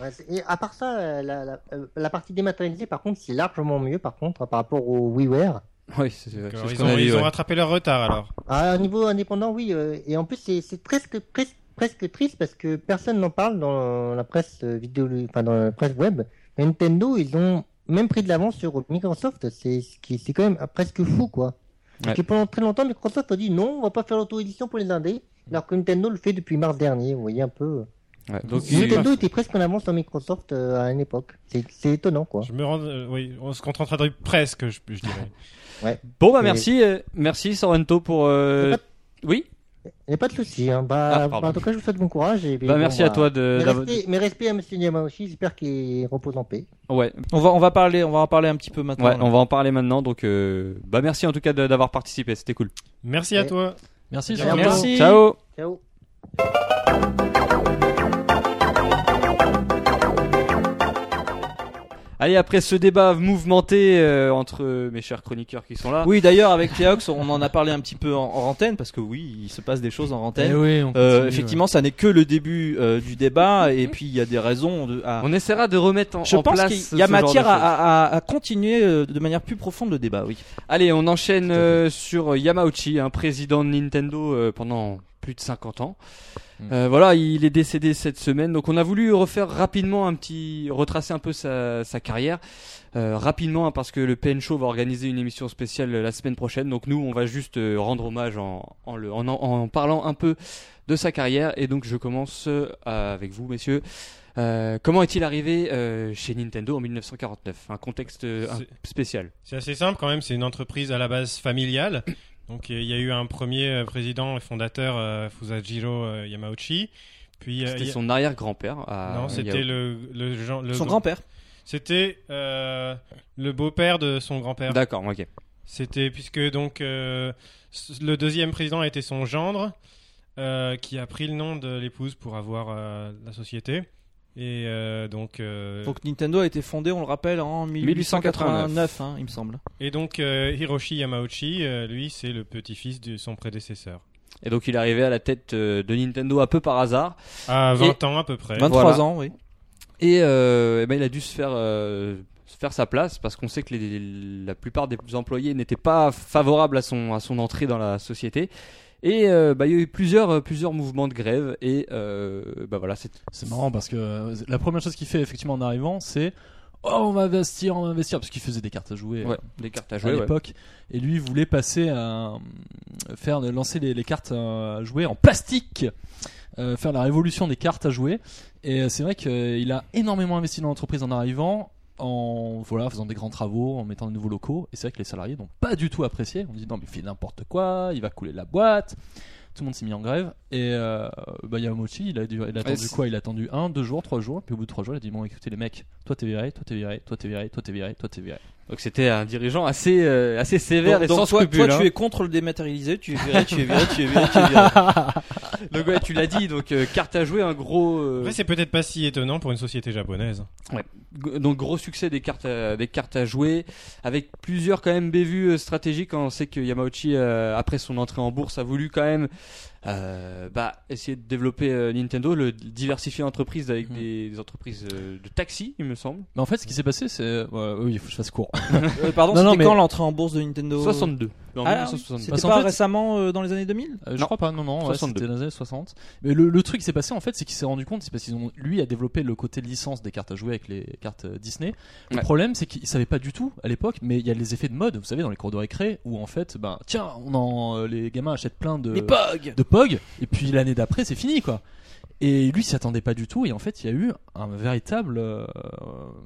Ouais, et à part ça, euh, la, la, la partie dématérialisée, par contre, c'est largement mieux, par contre, par rapport au WiiWare. Oui, c'est ce ils ont, a dit, ils ont ouais. rattrapé leur retard alors. À un niveau indépendant, oui. euh, et en plus, c'est c'est presque, presque, presque triste parce que personne n'en parle dans la presse euh, vidéo, enfin dans la presse web. Nintendo, ils ont même pris de l'avance sur Microsoft. C'est ce qui, c'est quand même presque fou, quoi. Parce que pendant très longtemps, Microsoft a dit non, on va pas faire l'auto-édition pour les indés, alors que Nintendo le fait depuis mars dernier. Vous voyez un peu. Ouais, donc, Nintendo était presque en avance sur Microsoft euh, à une époque. C'est c'est étonnant, quoi. Je me rends, euh, oui, on se contentera presque, je, je dirais. Bon bah merci, euh, merci Sorrento pour. euh, pas Oui? Il n'y a pas de souci. Hein. Bah, Ah, bah, en tout cas, je vous souhaite bon courage. Et, Bah bon, merci à toi de. Mes respects, mes respects à Monsieur Yamauchi, j'espère qu'il repose en paix. Ouais, On va, on va parler, on va en parler un petit peu maintenant. ouais, là. on va en parler maintenant. Donc euh, bah merci en tout cas d'avoir participé, c'était cool. Merci à toi. Merci. Merci. Ciao. Ciao. Allez après ce débat mouvementé euh, entre mes chers chroniqueurs qui sont là. Oui, d'ailleurs, avec Cléox, on en a parlé un petit peu en, en antenne parce que oui, il se passe des choses en Eh antenne. oui, on Euh, continue, effectivement, ça n'est que le début euh, du débat et puis il y a des raisons de. à- On essaiera de remettre en, Je en pense place qu'il y a matière à, à- à- continuer euh, de manière plus profonde le débat, oui. Allez, on enchaîne euh, sur Yamauchi, un président de Nintendo euh, pendant plus de 50 ans. Mm. Euh, voilà, il est décédé cette semaine, donc on a voulu refaire rapidement un petit, retracer un peu sa, sa carrière. Euh, rapidement hein, parce que le PN Show va organiser une émission spéciale la semaine prochaine. Donc nous, on va juste euh, rendre hommage en, en, le, en, en parlant un peu de sa carrière. Et donc je commence euh, avec vous, messieurs. Euh, comment est-il arrivé euh, chez Nintendo en 1949 Un contexte euh, spécial. C'est assez simple quand même, c'est une entreprise à la base familiale. Donc il y a eu un premier euh, président et fondateur, euh, Fusajiro euh, Yamauchi. Puis C'était a- son arrière-grand-père. à non, c'était le, le, gen- le Son grand-père. C'était euh, le beau-père de son grand-père. D'accord, ok. C'était puisque donc euh, le deuxième président a été son gendre, euh, qui a pris le nom de l'épouse pour avoir euh, la société. Et euh, donc, euh, Donc Nintendo a été fondé, on le rappelle, en 1889, hein, il me semble. et donc euh, Hiroshi Yamauchi, euh, lui, c'est le petit-fils de son prédécesseur. Et donc il est arrivé à la tête de Nintendo un peu par hasard. À 20 ans à peu près. 23 Voilà. ans, oui. Et, euh, eh ben, il a dû se faire, euh, faire sa place parce qu'on sait que les- la plupart des employés n'étaient pas favorables à son, à son entrée dans la société. Et euh, bah, il y a eu plusieurs, euh, plusieurs mouvements de grève. Et euh, bah, voilà, c'est C'est marrant parce que la première chose qu'il fait effectivement en arrivant, c'est oh on va investir, on va investir parce qu'il faisait des cartes à jouer. ouais, des cartes à à jouer. ouais. l'époque et lui voulait passer à faire lancer les, les cartes à jouer en plastique euh, faire la révolution des cartes à jouer et c'est vrai qu'il a énormément investi dans l'entreprise en arrivant en voilà faisant des grands travaux en mettant de nouveaux locaux. Et c'est vrai que les salariés n'ont pas du tout apprécié. On dit non mais il fait n'importe quoi il va couler la boîte. Tout le monde s'est mis en grève. Et euh, bah, Yamamochi il a, dû- il a attendu quoi? Il a attendu un deux jours trois jours. Puis au bout de trois jours il a dit bon écoutez les mecs toi t'es viré toi t'es viré toi t'es viré toi t'es viré toi t'es viré Donc c'était un dirigeant assez, euh, assez sévère Donc, et donc sans toi, scrupules. toi, hein. tu es contre le dématérialisé, tu es viré, tu es viré, tu es viré, tu es viré. Donc ouais, tu l'as dit. Donc euh, carte à jouer, un gros. euh, c'est peut-être pas si étonnant pour une société japonaise. G- donc gros succès des cartes à, des cartes à jouer avec plusieurs quand même bévues euh, stratégiques on sait que Yamauchi euh, après son entrée en bourse a voulu quand même euh, bah, essayer de développer euh, Nintendo le diversifier l'entreprise avec Mhm. des, des entreprises euh, de taxi il me semble. Mais en fait ce qui s'est passé c'est ouais, oui il faut que je fasse court. Euh, pardon, Non, non, c'était mais- quand l'entrée en bourse de Nintendo? 62 en Ah, 1962. C'était pas fait- récemment euh, dans les années 2000 Euh, je Non. crois pas, non, non, ouais, 62. c'était dans les années 60. Mais le, le truc qui s'est passé en fait, c'est qu'il s'est rendu compte, c'est parce qu'ils ont, lui a développé le côté licence des cartes à jouer avec les cartes euh, Disney. Le Ouais. problème, c'est qu'il savait pas du tout à l'époque, mais il y a les effets de mode, vous savez, dans les cours de récré, où en fait, ben, tiens, on en, euh, les gamins achètent plein de, Les POG de POG, et puis l'année d'après, c'est fini, quoi. Et lui s'y attendait pas du tout, et en fait, il y a eu un véritable euh,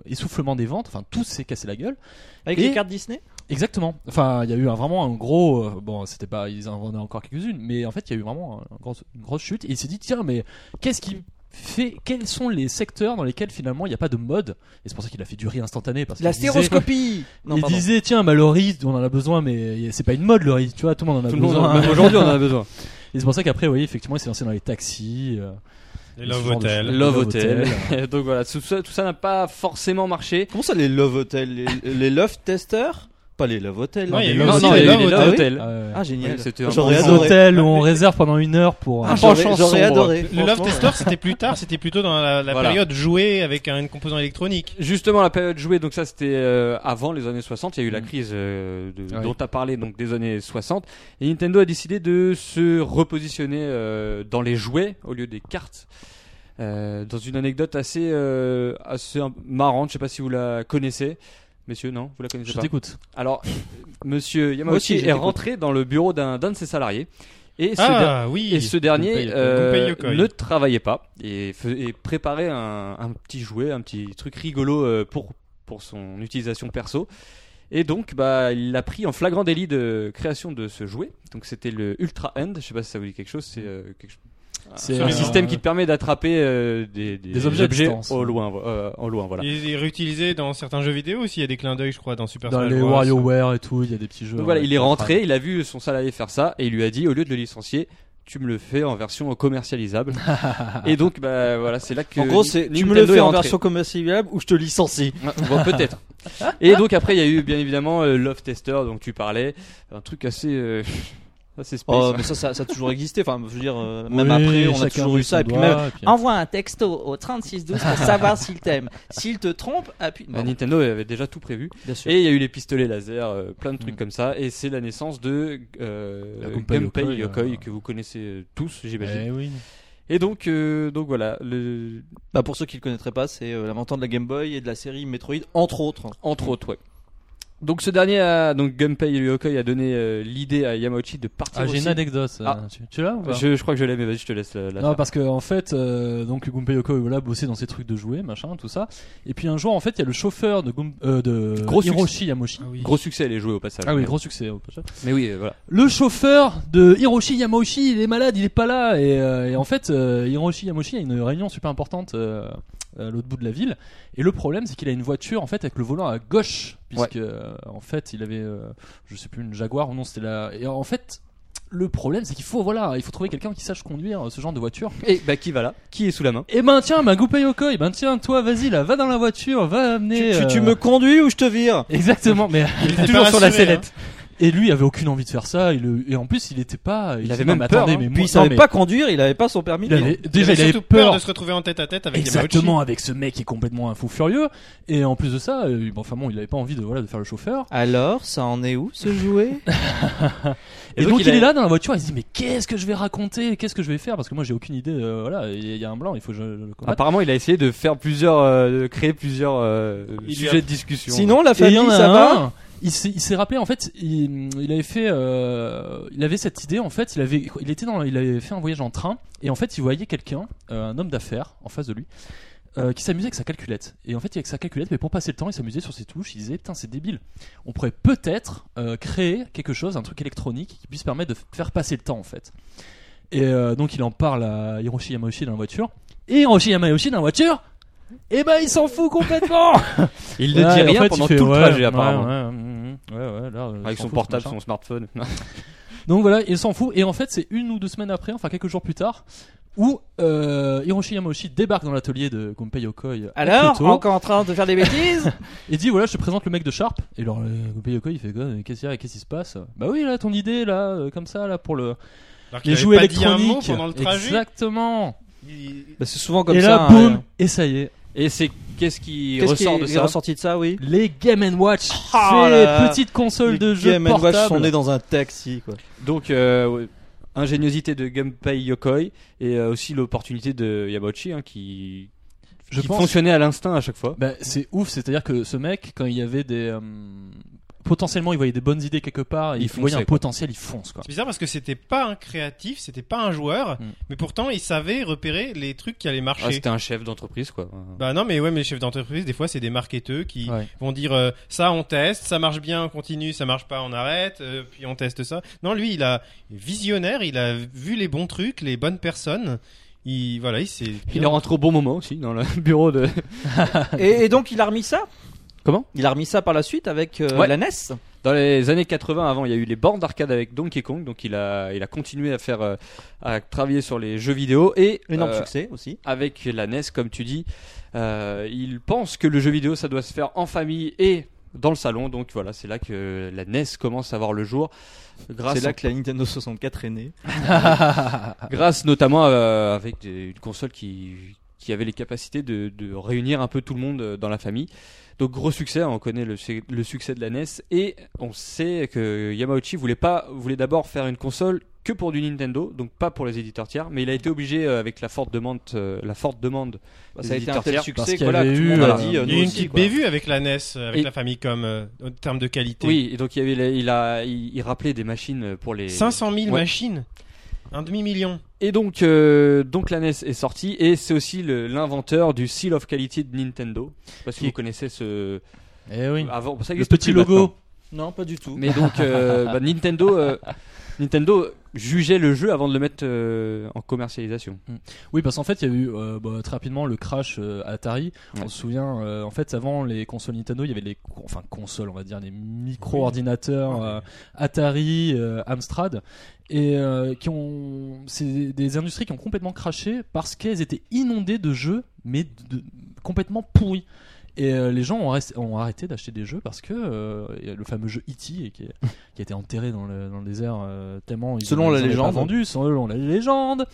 essoufflement des ventes, enfin, tout s'est cassé la gueule. Avec Et- les cartes Disney? Exactement. Enfin, il y a eu un, vraiment un gros. euh, bon, c'était pas. Ils en vendaient encore quelques-unes, mais en fait, il y a eu vraiment un gros- une grosse chute. Et il s'est dit tiens, mais qu'est-ce qui fait Quels sont les secteurs dans lesquels finalement il n'y a pas de mode? Et c'est pour ça qu'il a fait du riz instantané parce La stéroscopie il pardon. disait tiens, bah, le riz, on en a besoin, mais c'est pas une mode le riz. Tu vois, tout le monde en a tout le monde besoin. même aujourd'hui on en a besoin Et c'est pour ça qu'après, oui, effectivement, il s'est lancé dans les taxis. euh, Les Love de Hotel. Love Hotel. Donc voilà, tout ça, tout ça n'a pas forcément marché. Comment ça les Love Hotel les, les Love Testers? Pas les Love Hotel. Non, il y a eu Non, les Love Hotel. Ah Hotel. Ah, ouais. Ah génial. C'était un hôtels où on réserve pendant une heure pour. Ah, un- j'aurais franchement, j'aurais sombre. adoré. Le Love. Tester, c'était plus tard, c'était plutôt dans la, la Voilà. période jouée avec un composant électronique. Justement, la période jouée, donc ça c'était euh, avant les années 60, il y a eu la Mm. crise euh, de- Ouais. dont tu as parlé, donc des années 60, et Nintendo a décidé de se repositionner euh, dans les jouets au lieu des cartes. Euh, dans une anecdote assez, euh, assez marrante, je sais pas si vous la connaissez. Messieurs, non Vous la connaissez Je pas t'écoute. Alors, monsieur Yamauchi aussi, je est rentré dans le bureau d'un de ses salariés. Et ce, Ah oui. et ce dernier euh, ne travaillait pas et, préparait un, un petit jouet, un petit truc rigolo euh, pour, pour son utilisation perso. Et donc, bah, il l'a pris en flagrant délit de création de ce jouet. Donc, c'était le Ultra End. Je sais pas si ça vous dit quelque chose. C'est euh, quelque chose- C'est un euh, système qui te permet d'attraper euh, des, Des objets au loin. euh, au loin, voilà. Il est réutilisé dans certains jeux vidéo aussi. Il y a des clins d'œil, je crois, dans Super Dans Smash les Bros. WarioWare et tout, il y a des petits jeux. Donc voilà, ouais, il est rentré, il a vu son salarié faire ça et il lui a dit au lieu de le licencier, tu me le fais en version commercialisable. et donc bah voilà, c'est là que En gros, c'est tu me le fais en version commercialisable ou je te licencie. Ah, Bon, peut-être. Et donc après, il y a eu bien évidemment euh, Love Tester, dont tu parlais, un truc assez assez space. Oh, mais ça, ça, ça a toujours existé. Enfin, je veux dire, euh, Oui, même après, on a toujours eu ça. Et puis doigt, même, et puis- envoie un texto au 3612 pour savoir s'il t'aime. S'il te trompe, appuie. Bah, Nintendo avait déjà tout prévu. bien sûr. Et il y a eu les pistolets laser, euh, plein de trucs Mm. comme ça. Et c'est la naissance de euh, La Gunpei Gunpei Yokoi, Yokoi, euh. que vous connaissez euh, tous, j'imagine. Eh oui. Et donc, euh, donc voilà, le... Bah, pour ceux qui le connaîtraient pas, c'est euh, l'inventeur de la Game Boy et de la série Metroid, entre autres. entre autres, ouais. Donc ce dernier a, donc Gunpei Yokoi a donné euh, l'idée à Yamauchi de partir Ah, j'ai une anecdote. Ah. Tu, tu l'as ou pas Je, je crois que je l'ai, mais vas-y, je te laisse la, la Non, faire. parce que en fait, euh, donc Gunpei Yokoi voilà bossait dans ses trucs de jouets, machin, tout ça. Et puis un jour, en fait, il y a le chauffeur de, Gun- euh, de Gros Hiroshi Yamoshi. Ah oui. Gros succès, les jouer au passage. Ah oui, gros succès. au passage. Mais oui, euh, voilà. Le chauffeur de Hiroshi Yamauchi, il est malade, il est pas là. Et, euh, et en fait, euh, Hiroshi Yamauchi a une réunion super importante euh, à l'autre bout de la ville. Et le problème, c'est qu'il a une voiture en fait avec le volant à gauche, puisque euh, en fait, il avait, euh, je sais plus, une Jaguar ou non, c'était la. Et en fait. Le problème, c'est qu'il faut voilà, il faut trouver quelqu'un qui sache conduire ce genre de voiture. Et bah qui va là? Qui est sous la main? Et ben tiens, bah Gunpei Yokoi, ben tiens, toi, vas-y là, va dans la voiture, va amener. tu- tu euh, me conduis ou je te vire? Exactement, mais Il était Toujours sur la rassuré, sellette. Et lui il avait aucune envie de faire ça. Il, le- et en plus, il était pas. Il disait, avait même peur, attendez, hein. mais Puis moi- il savait mais pas conduire, il avait pas son permis. il de avait- conduire. Il déjà, avait il avait surtout peur peur. de se retrouver en tête à tête avec. Exactement, avec ce mec qui est complètement un fou furieux. Et en plus de ça, euh, bon, enfin bon, il avait pas envie de voilà de faire le chauffeur. Alors, ça en est où ce jouet Et, donc, il, est là dans la voiture, il se dit mais qu'est-ce que je vais raconter, qu'est-ce que je vais faire? Parce que moi j'ai aucune idée. euh, voilà, il y a un blanc, il faut que je, je le. Apparemment, il a essayé de faire plusieurs, euh, de créer plusieurs euh, Il sujets a- de discussion. Sinon, la Et il famille, ça va? Il s'est il rappelé en fait, il, il avait fait, euh, il avait cette idée en fait, il avait, il était dans, il avait fait un voyage en train et en fait il voyait quelqu'un, euh, un homme d'affaires en face de lui. euh, qui s'amusait avec sa calculette. Et en fait, avec sa calculette, mais pour passer le temps, il s'amusait sur ses touches. Il disait, putain, c'est débile. On pourrait peut-être créer quelque chose, un truc électronique qui puisse permettre de faire passer le temps, en fait. Et donc, il en parle à Hiroshi Yamauchi dans la voiture. Et Hiroshi Yamauchi dans la voiture, eh ben, il s'en fout complètement. Il ne Ouais, dit en rien fait, pendant tout le ouais, trajet, ouais, apparemment. Ouais, ouais, ouais, là, euh, Avec son portable, son smartphone. Donc voilà, il s'en fout. Et en fait, c'est une ou deux semaines après, enfin quelques jours plus tard, où euh, Hiroshi Yamauchi débarque dans l'atelier de Gunpei Yokoi. à Alors, Kyoto, encore en train de faire des bêtises et dit voilà, je te présente le mec de Sharp. Et alors, euh, Gunpei Yokoi, il fait quoi Qu'est-ce qu'il y a Qu'est-ce qui se passe? Bah oui, là, ton idée, là, euh, comme ça, là, pour le Alors les jouets pas dit un mot électroniques. pendant le trajet? Exactement. Il- Bah, C'est souvent comme et ça. là, hein, boum, et ça y est. Et c'est qu'est-ce qui Qu'est-ce ressort est, de est ça ressorti de ça, oui Les Game Watch, Ah c'est là là. petite console de Les jeu Game Watch portable. sont nés dans un taxi, quoi. Donc, euh, ouais, ingéniosité de Gunpei Yokoi et euh, aussi l'opportunité de Yamauchi hein, qui, Je qui pense- fonctionnait à l'instinct à chaque fois. Bah, c'est ouf, c'est-à-dire que ce mec, quand il y avait des. euh, potentiellement, il voyait des bonnes idées quelque part, et Il il voyait fonçait, un quoi. potentiel, il fonce quoi. C'est bizarre parce que c'était pas un créatif, c'était pas un joueur, Mm. mais pourtant il savait repérer les trucs qui allaient Ah, marcher. C'était un chef d'entreprise, quoi. bah non, mais ouais, mais les chefs d'entreprise, des fois, c'est des marketeurs qui Ouais. vont dire euh, ça, on teste, ça marche bien, on continue, ça marche pas, on arrête, euh, puis on teste ça. Non, lui, il a visionnaire, il a vu les bons trucs, les bonnes personnes. Il voilà, il s'est. Il est rentré au bon moment aussi dans le bureau de. et, et donc, il a remis ça? Comment Il a remis ça par la suite avec euh, Ouais. la NES Dans les années 80, avant, il y a eu les bornes d'arcade avec Donkey Kong, donc il a, il a continué à faire, euh, à travailler sur les jeux vidéo et Énorme euh, succès aussi. avec la NES, comme tu dis, euh, il pense que le jeu vidéo, ça doit se faire en famille et dans le salon. Donc voilà, c'est là que la NES commence à voir le jour. Grâce, C'est là que la Nintendo 64 est née. grâce notamment euh, avec des- une console qui, qui avait les capacités de, de réunir un peu tout le monde dans la famille. Donc gros succès, hein, on connaît le, su- le succès de la NES et on sait que Yamauchi voulait pas voulait d'abord faire une console que pour du Nintendo, donc pas pour les éditeurs tiers, mais il a été obligé euh, avec la forte demande, euh, la forte demande Bah, des ça a été un tel tiers. succès voilà, que tout le monde a euh, dit. euh, Il y a eu une petite quoi. bévue avec la NES, avec Et- la Famicom, euh, en termes de qualité. Oui, et donc il y avait les- il a il, il rappelait des machines pour les 500 000 Ouais. machines, un demi-million. Et donc euh, donc la NES est sortie et c'est aussi l'inventeur du Seal of Quality de Nintendo parce que vous connaissez ce Eh oui. avant ça Le petit logo. maintenant. Non, pas du tout. Mais donc euh, bah, Nintendo euh, Nintendo jugeait le jeu avant de le mettre euh, en commercialisation. Oui, parce qu'en fait, il y a eu euh, bah, très rapidement le crash euh, Atari. Ouais. On se souvient, en fait, avant les consoles Nintendo, il y avait les, enfin consoles, on va dire, les micro-ordinateurs Atari, Amstrad, et qui ont, c'est des industries qui ont complètement craché parce qu'elles étaient inondées de jeux, mais de- complètement pourris. Et euh, les gens ont, resté- ont arrêté d'acheter des jeux parce que euh, le fameux jeu E.T. et qui, a été enterré dans le, dans le désert euh, tellement ils Selon ont- la ils légende. vendu selon la légende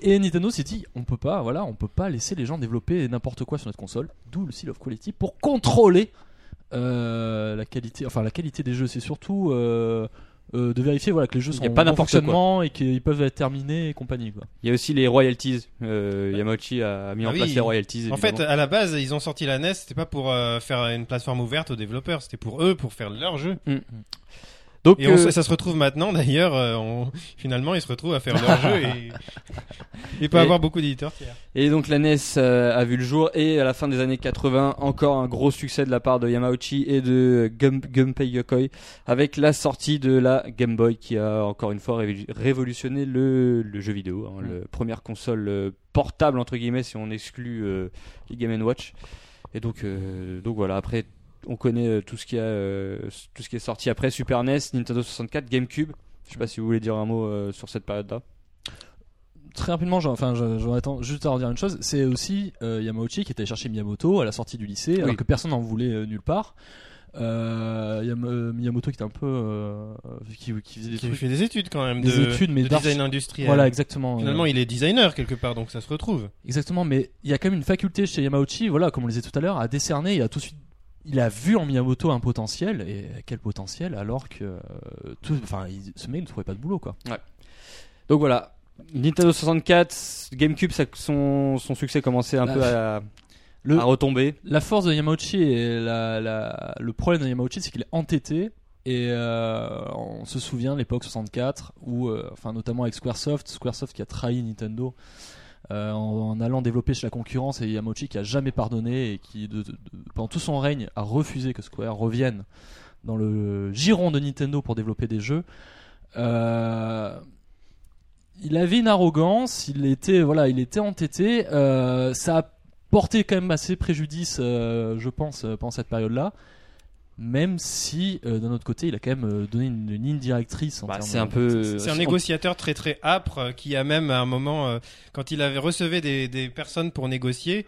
et Nintendo s'est dit on peut pas voilà on peut pas laisser les gens développer n'importe quoi sur notre console d'où le seal of quality pour contrôler la qualité enfin la qualité des jeux c'est surtout euh, de vérifier voilà que les jeux Il sont y a pas en bon fonctionnement et qu'ils peuvent être terminés et compagnie quoi. Il y a aussi les royalties. Euh, Yamauchi a mis Ah en oui. place les royalties. En fait, à la base, ils ont sorti la NES, c'était pas pour euh, faire une plateforme ouverte aux développeurs, c'était pour eux, pour faire leur jeu. Donc Et on euh, ça se retrouve maintenant, d'ailleurs, euh, on- finalement, ils se retrouvent à faire leur jeu et, et pas Et- avoir beaucoup d'éditeurs tiers. Et donc la NES euh, a vu le jour et à la fin des années 80 encore un gros succès de la part de Yamauchi et de Gum- Gunpei Yokoi avec la sortie de la Game Boy qui a encore une fois révolu- révolutionné le, le jeu vidéo, hein, le première console portable entre guillemets si on exclut euh, les Game Watch. Et donc euh, donc voilà après on connaît euh, tout ce qui a euh, tout ce qui est sorti après Super NES, Nintendo 64, GameCube. Je sais pas si vous voulez dire un mot euh, sur cette période-là. Très rapidement, enfin, je- j'en attends juste à redire une chose. C'est aussi euh, Yamauchi qui était allé chercher Miyamoto à la sortie du lycée, alors que personne n'en voulait euh, nulle part. Euh, Yam- euh, Miyamoto qui était un peu, euh, qui, qui faisait des Qui trucs, fait des études quand même, des de, études, mais de design industriel. Voilà, exactement. Finalement, euh, il est designer quelque part, donc ça se retrouve. Exactement, mais il y a quand même une faculté chez Yamauchi, voilà, comme on le disait tout à l'heure, à décerner et à tout de suite. Il a vu en Miyamoto un potentiel, et quel potentiel alors que euh, tout, enfin, il- ce mec ne trouvait pas de boulot quoi. Donc voilà, Nintendo 64, GameCube, ça- son, son succès commençait un peu à, le- à retomber. La force de Yamauchi et la, la- le problème de Yamauchi, c'est qu'il est entêté. Et euh, on se souvient de l'époque 64, où, euh, enfin notamment avec Squaresoft, Squaresoft qui a trahi Nintendo euh, en, allant développer chez la concurrence, et Yamauchi qui a jamais pardonné et qui, pendant tout son règne, a refusé que Square revienne dans le giron de Nintendo pour développer des jeux. Euh, il avait une arrogance, il était voilà, il était entêté. euh, ça a porté quand même assez préjudice, je pense, pendant cette période-là. Même si, euh, d'un autre côté, il a quand même euh, donné une, une ligne directrice. en Bah, c'est de- un peu. C'est un négociateur très très âpre euh, qui a même à un moment, euh, quand il avait recevé des, des personnes pour négocier,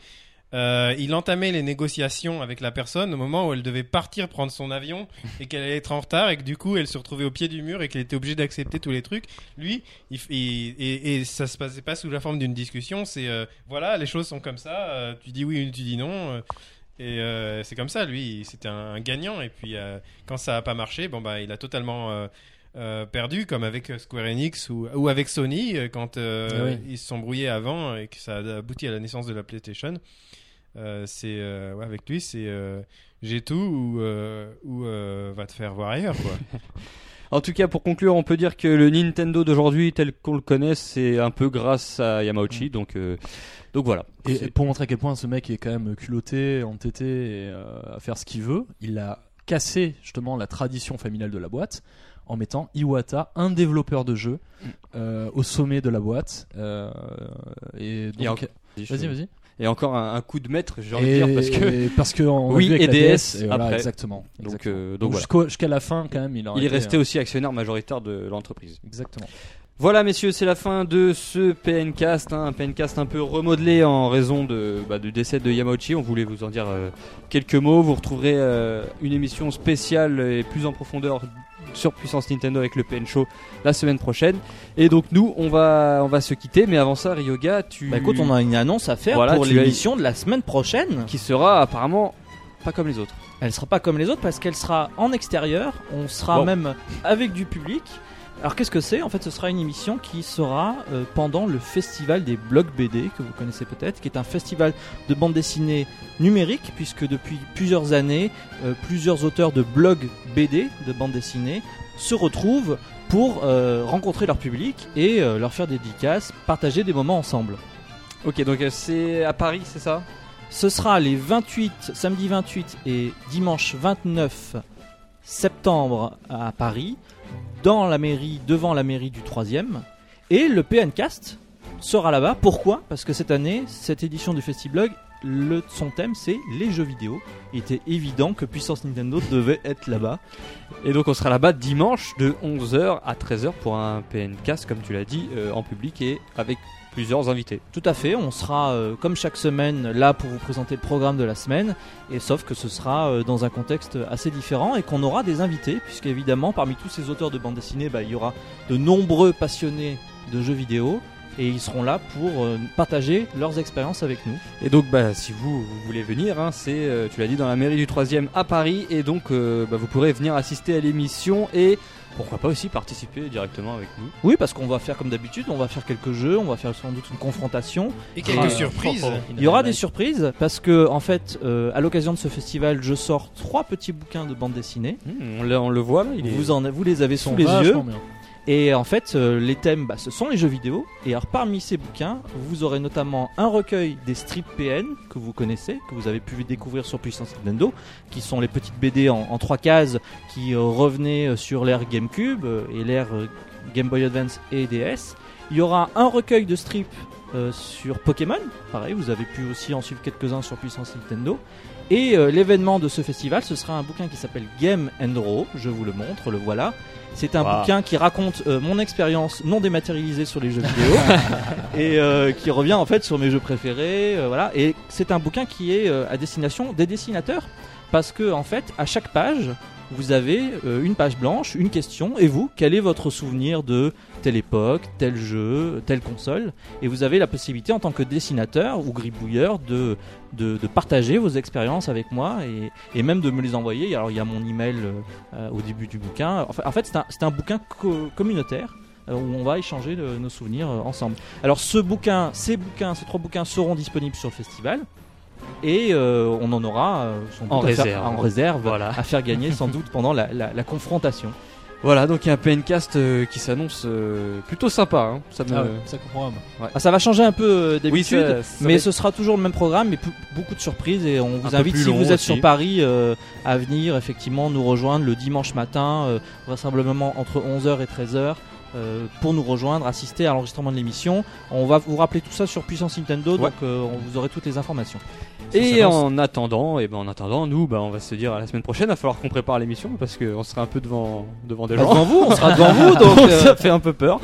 euh, il entamait les négociations avec la personne au moment où elle devait partir prendre son avion et qu'elle allait être en retard et que du coup elle se retrouvait au pied du mur et qu'elle était obligée d'accepter tous les trucs. Lui, il, f- il- et, et ça se passait pas sous la forme d'une discussion, c'est euh, voilà, les choses sont comme ça, euh, tu dis oui ou tu dis non. Et euh, c'est comme ça, lui, c'était un, un gagnant. Et puis, euh, quand ça a pas marché, bon bah, il a totalement euh, perdu, comme avec Square Enix ou, ou avec Sony, quand Ah oui. ils se sont brouillés avant et que ça a abouti à la naissance de la PlayStation. C'est ouais, avec lui, c'est j'ai tout ou, ou va te faire voir ailleurs, quoi. En tout cas, pour conclure, on peut dire que le Nintendo d'aujourd'hui, tel qu'on le connaît, c'est un peu grâce à Yamauchi. Donc, euh, donc voilà. Et, pour montrer à quel point ce mec est quand même culotté, entêté et euh, à faire ce qu'il veut, il a cassé justement la tradition familiale de la boîte en mettant Iwata, un développeur de jeux, euh, au sommet de la boîte. Et donc, vas-y, vas-y. Et encore un, un coup de maître, j'ai envie de dire, parce que parce Oui, avec et DS et voilà, après. exactement. Donc, exactement. euh, donc Donc, voilà. jusqu'au- jusqu'à la fin quand même, il, il est resté euh, aussi actionnaire majoritaire de l'entreprise. Exactement. Voilà, messieurs, c'est la fin de ce PNcast, hein, un PNcast un peu remodelé en raison de, bah, du décès de Yamauchi. On voulait vous en dire euh, quelques mots. Vous retrouverez euh, une émission spéciale et plus en profondeur sur Puissance Nintendo avec le PN Show la semaine prochaine. Et donc nous, on va, on va se quitter. Mais avant ça, Ryoga, tu Bah écoute, on a une annonce à faire Voilà, pour as- l'émission de la semaine prochaine. qui sera apparemment pas comme les autres. Elle sera pas comme les autres parce qu'elle sera en extérieur. On sera Bon. même avec du public. Alors qu'est-ce que c'est? En fait, ce sera une émission qui sera euh, pendant le festival des blogs BD que vous connaissez peut-être, qui est un festival de bande dessinée numérique, puisque depuis plusieurs années, euh, plusieurs auteurs de blogs BD de bande dessinée se retrouvent pour euh, rencontrer leur public et leur faire des dédicaces, partager des moments ensemble. Ok, donc c'est à Paris, c'est ça? Ce sera les 28, samedi 28 et dimanche 29 septembre à Paris, dans la mairie, devant la mairie du 3ème. Et le PNcast sera là-bas. Pourquoi? Parce que cette année, cette édition du Festiblog, son thème c'est les jeux vidéo. Il était évident que Puissance Nintendo devait être là-bas. Et donc on sera là-bas dimanche de 11h à 13h pour un PNcast, comme tu l'as dit, euh, en public et avec plusieurs invités. Tout à fait, on sera euh, comme chaque semaine là pour vous présenter le programme de la semaine, et sauf que ce sera euh, dans un contexte assez différent et qu'on aura des invités, puisqu'évidemment parmi tous ces auteurs de bande dessinée, bah, il y aura de nombreux passionnés de jeux vidéo, et ils seront là pour euh, partager leurs expériences avec nous. Et donc, bah, si vous, vous voulez venir, hein, c'est, euh, tu l'as dit, dans la mairie du 3ème à Paris. Et donc, euh, bah, vous pourrez venir assister à l'émission et pourquoi pas aussi participer directement avec nous. Oui, parce qu'on va faire comme d'habitude, on va faire quelques jeux, on va faire sans doute une confrontation. Et quelques Ah, surprises. Il y aura des surprises parce que en fait, euh, à l'occasion de ce festival, je sors trois petits bouquins de bande dessinée. Hmm, on, le, on le voit là, il est. Vous, en, vous les avez sous les yeux. bien. Et en fait, euh, les thèmes, bah, ce sont les jeux vidéo. Et alors, parmi ces bouquins, vous aurez notamment un recueil des strips PN que vous connaissez, que vous avez pu découvrir sur Puissance Nintendo, qui sont les petites BD en, trois cases qui euh, revenaient euh, sur l'ère GameCube et l'ère Game Boy Advance et DS. Il y aura un recueil de strips sur Pokémon, pareil, vous avez pu aussi en suivre quelques-uns sur Puissance Nintendo. Et euh, l'événement de ce festival, ce sera un bouquin qui s'appelle Game and Draw, je vous le montre, le voilà. C'est un Wow. bouquin qui raconte euh, mon expérience non dématérialisée sur les jeux vidéo et euh, qui revient en fait sur mes jeux préférés, euh, voilà. Et c'est un bouquin qui est euh, à destination des dessinateurs parce que en fait, à chaque page, vous avez euh, une page blanche, une question, et vous, quel est votre souvenir de telle époque, tel jeu, telle console? Et vous avez la possibilité en tant que dessinateur ou gribouilleur de, de, partager vos expériences avec moi et, et même de me les envoyer. Alors il y a mon email euh, au début du bouquin. En fait, c'est un, un bouquin co- communautaire euh, où on va échanger nos souvenirs euh, ensemble. Alors ce bouquin, ces bouquins, ces trois bouquins seront disponibles sur le festival. Et euh, on en aura euh, sans doute En à faire- réserve. en réserve Voilà. à faire gagner sans doute pendant la, la- la confrontation. Voilà, donc il y a un PNcast euh, qui s'annonce euh, plutôt sympa. hein. Ça me... Ah ouais, ça comprend. Ah, ça va changer un peu euh, Oui, d'habitude, mais être- ce sera toujours le même programme, mais beaucoup de surprises et on vous invite si vous êtes aussi. sur Paris euh, à venir effectivement nous rejoindre le dimanche matin, euh, vraisemblablement entre 11h et 13h. Euh, pour nous rejoindre, assister à l'enregistrement de l'émission. On va vous rappeler tout ça sur Puissance Nintendo, Ouais. donc euh, on vous aurez toutes les informations. Et Ça en attendant, et ben en attendant, nous, bah, on va se dire à la semaine prochaine. Il va falloir qu'on prépare l'émission parce qu'on sera un peu devant devant des Bah, gens. devant vous, on sera devant vous, donc Donc euh, ça fait un peu peur.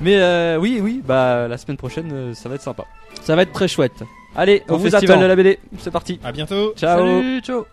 Mais euh, oui, oui, bah la semaine prochaine, ça va être sympa. ça va être très chouette. Allez, On au vous festival attend. de la BD, c'est parti. À bientôt. Ciao. Salut, ciao.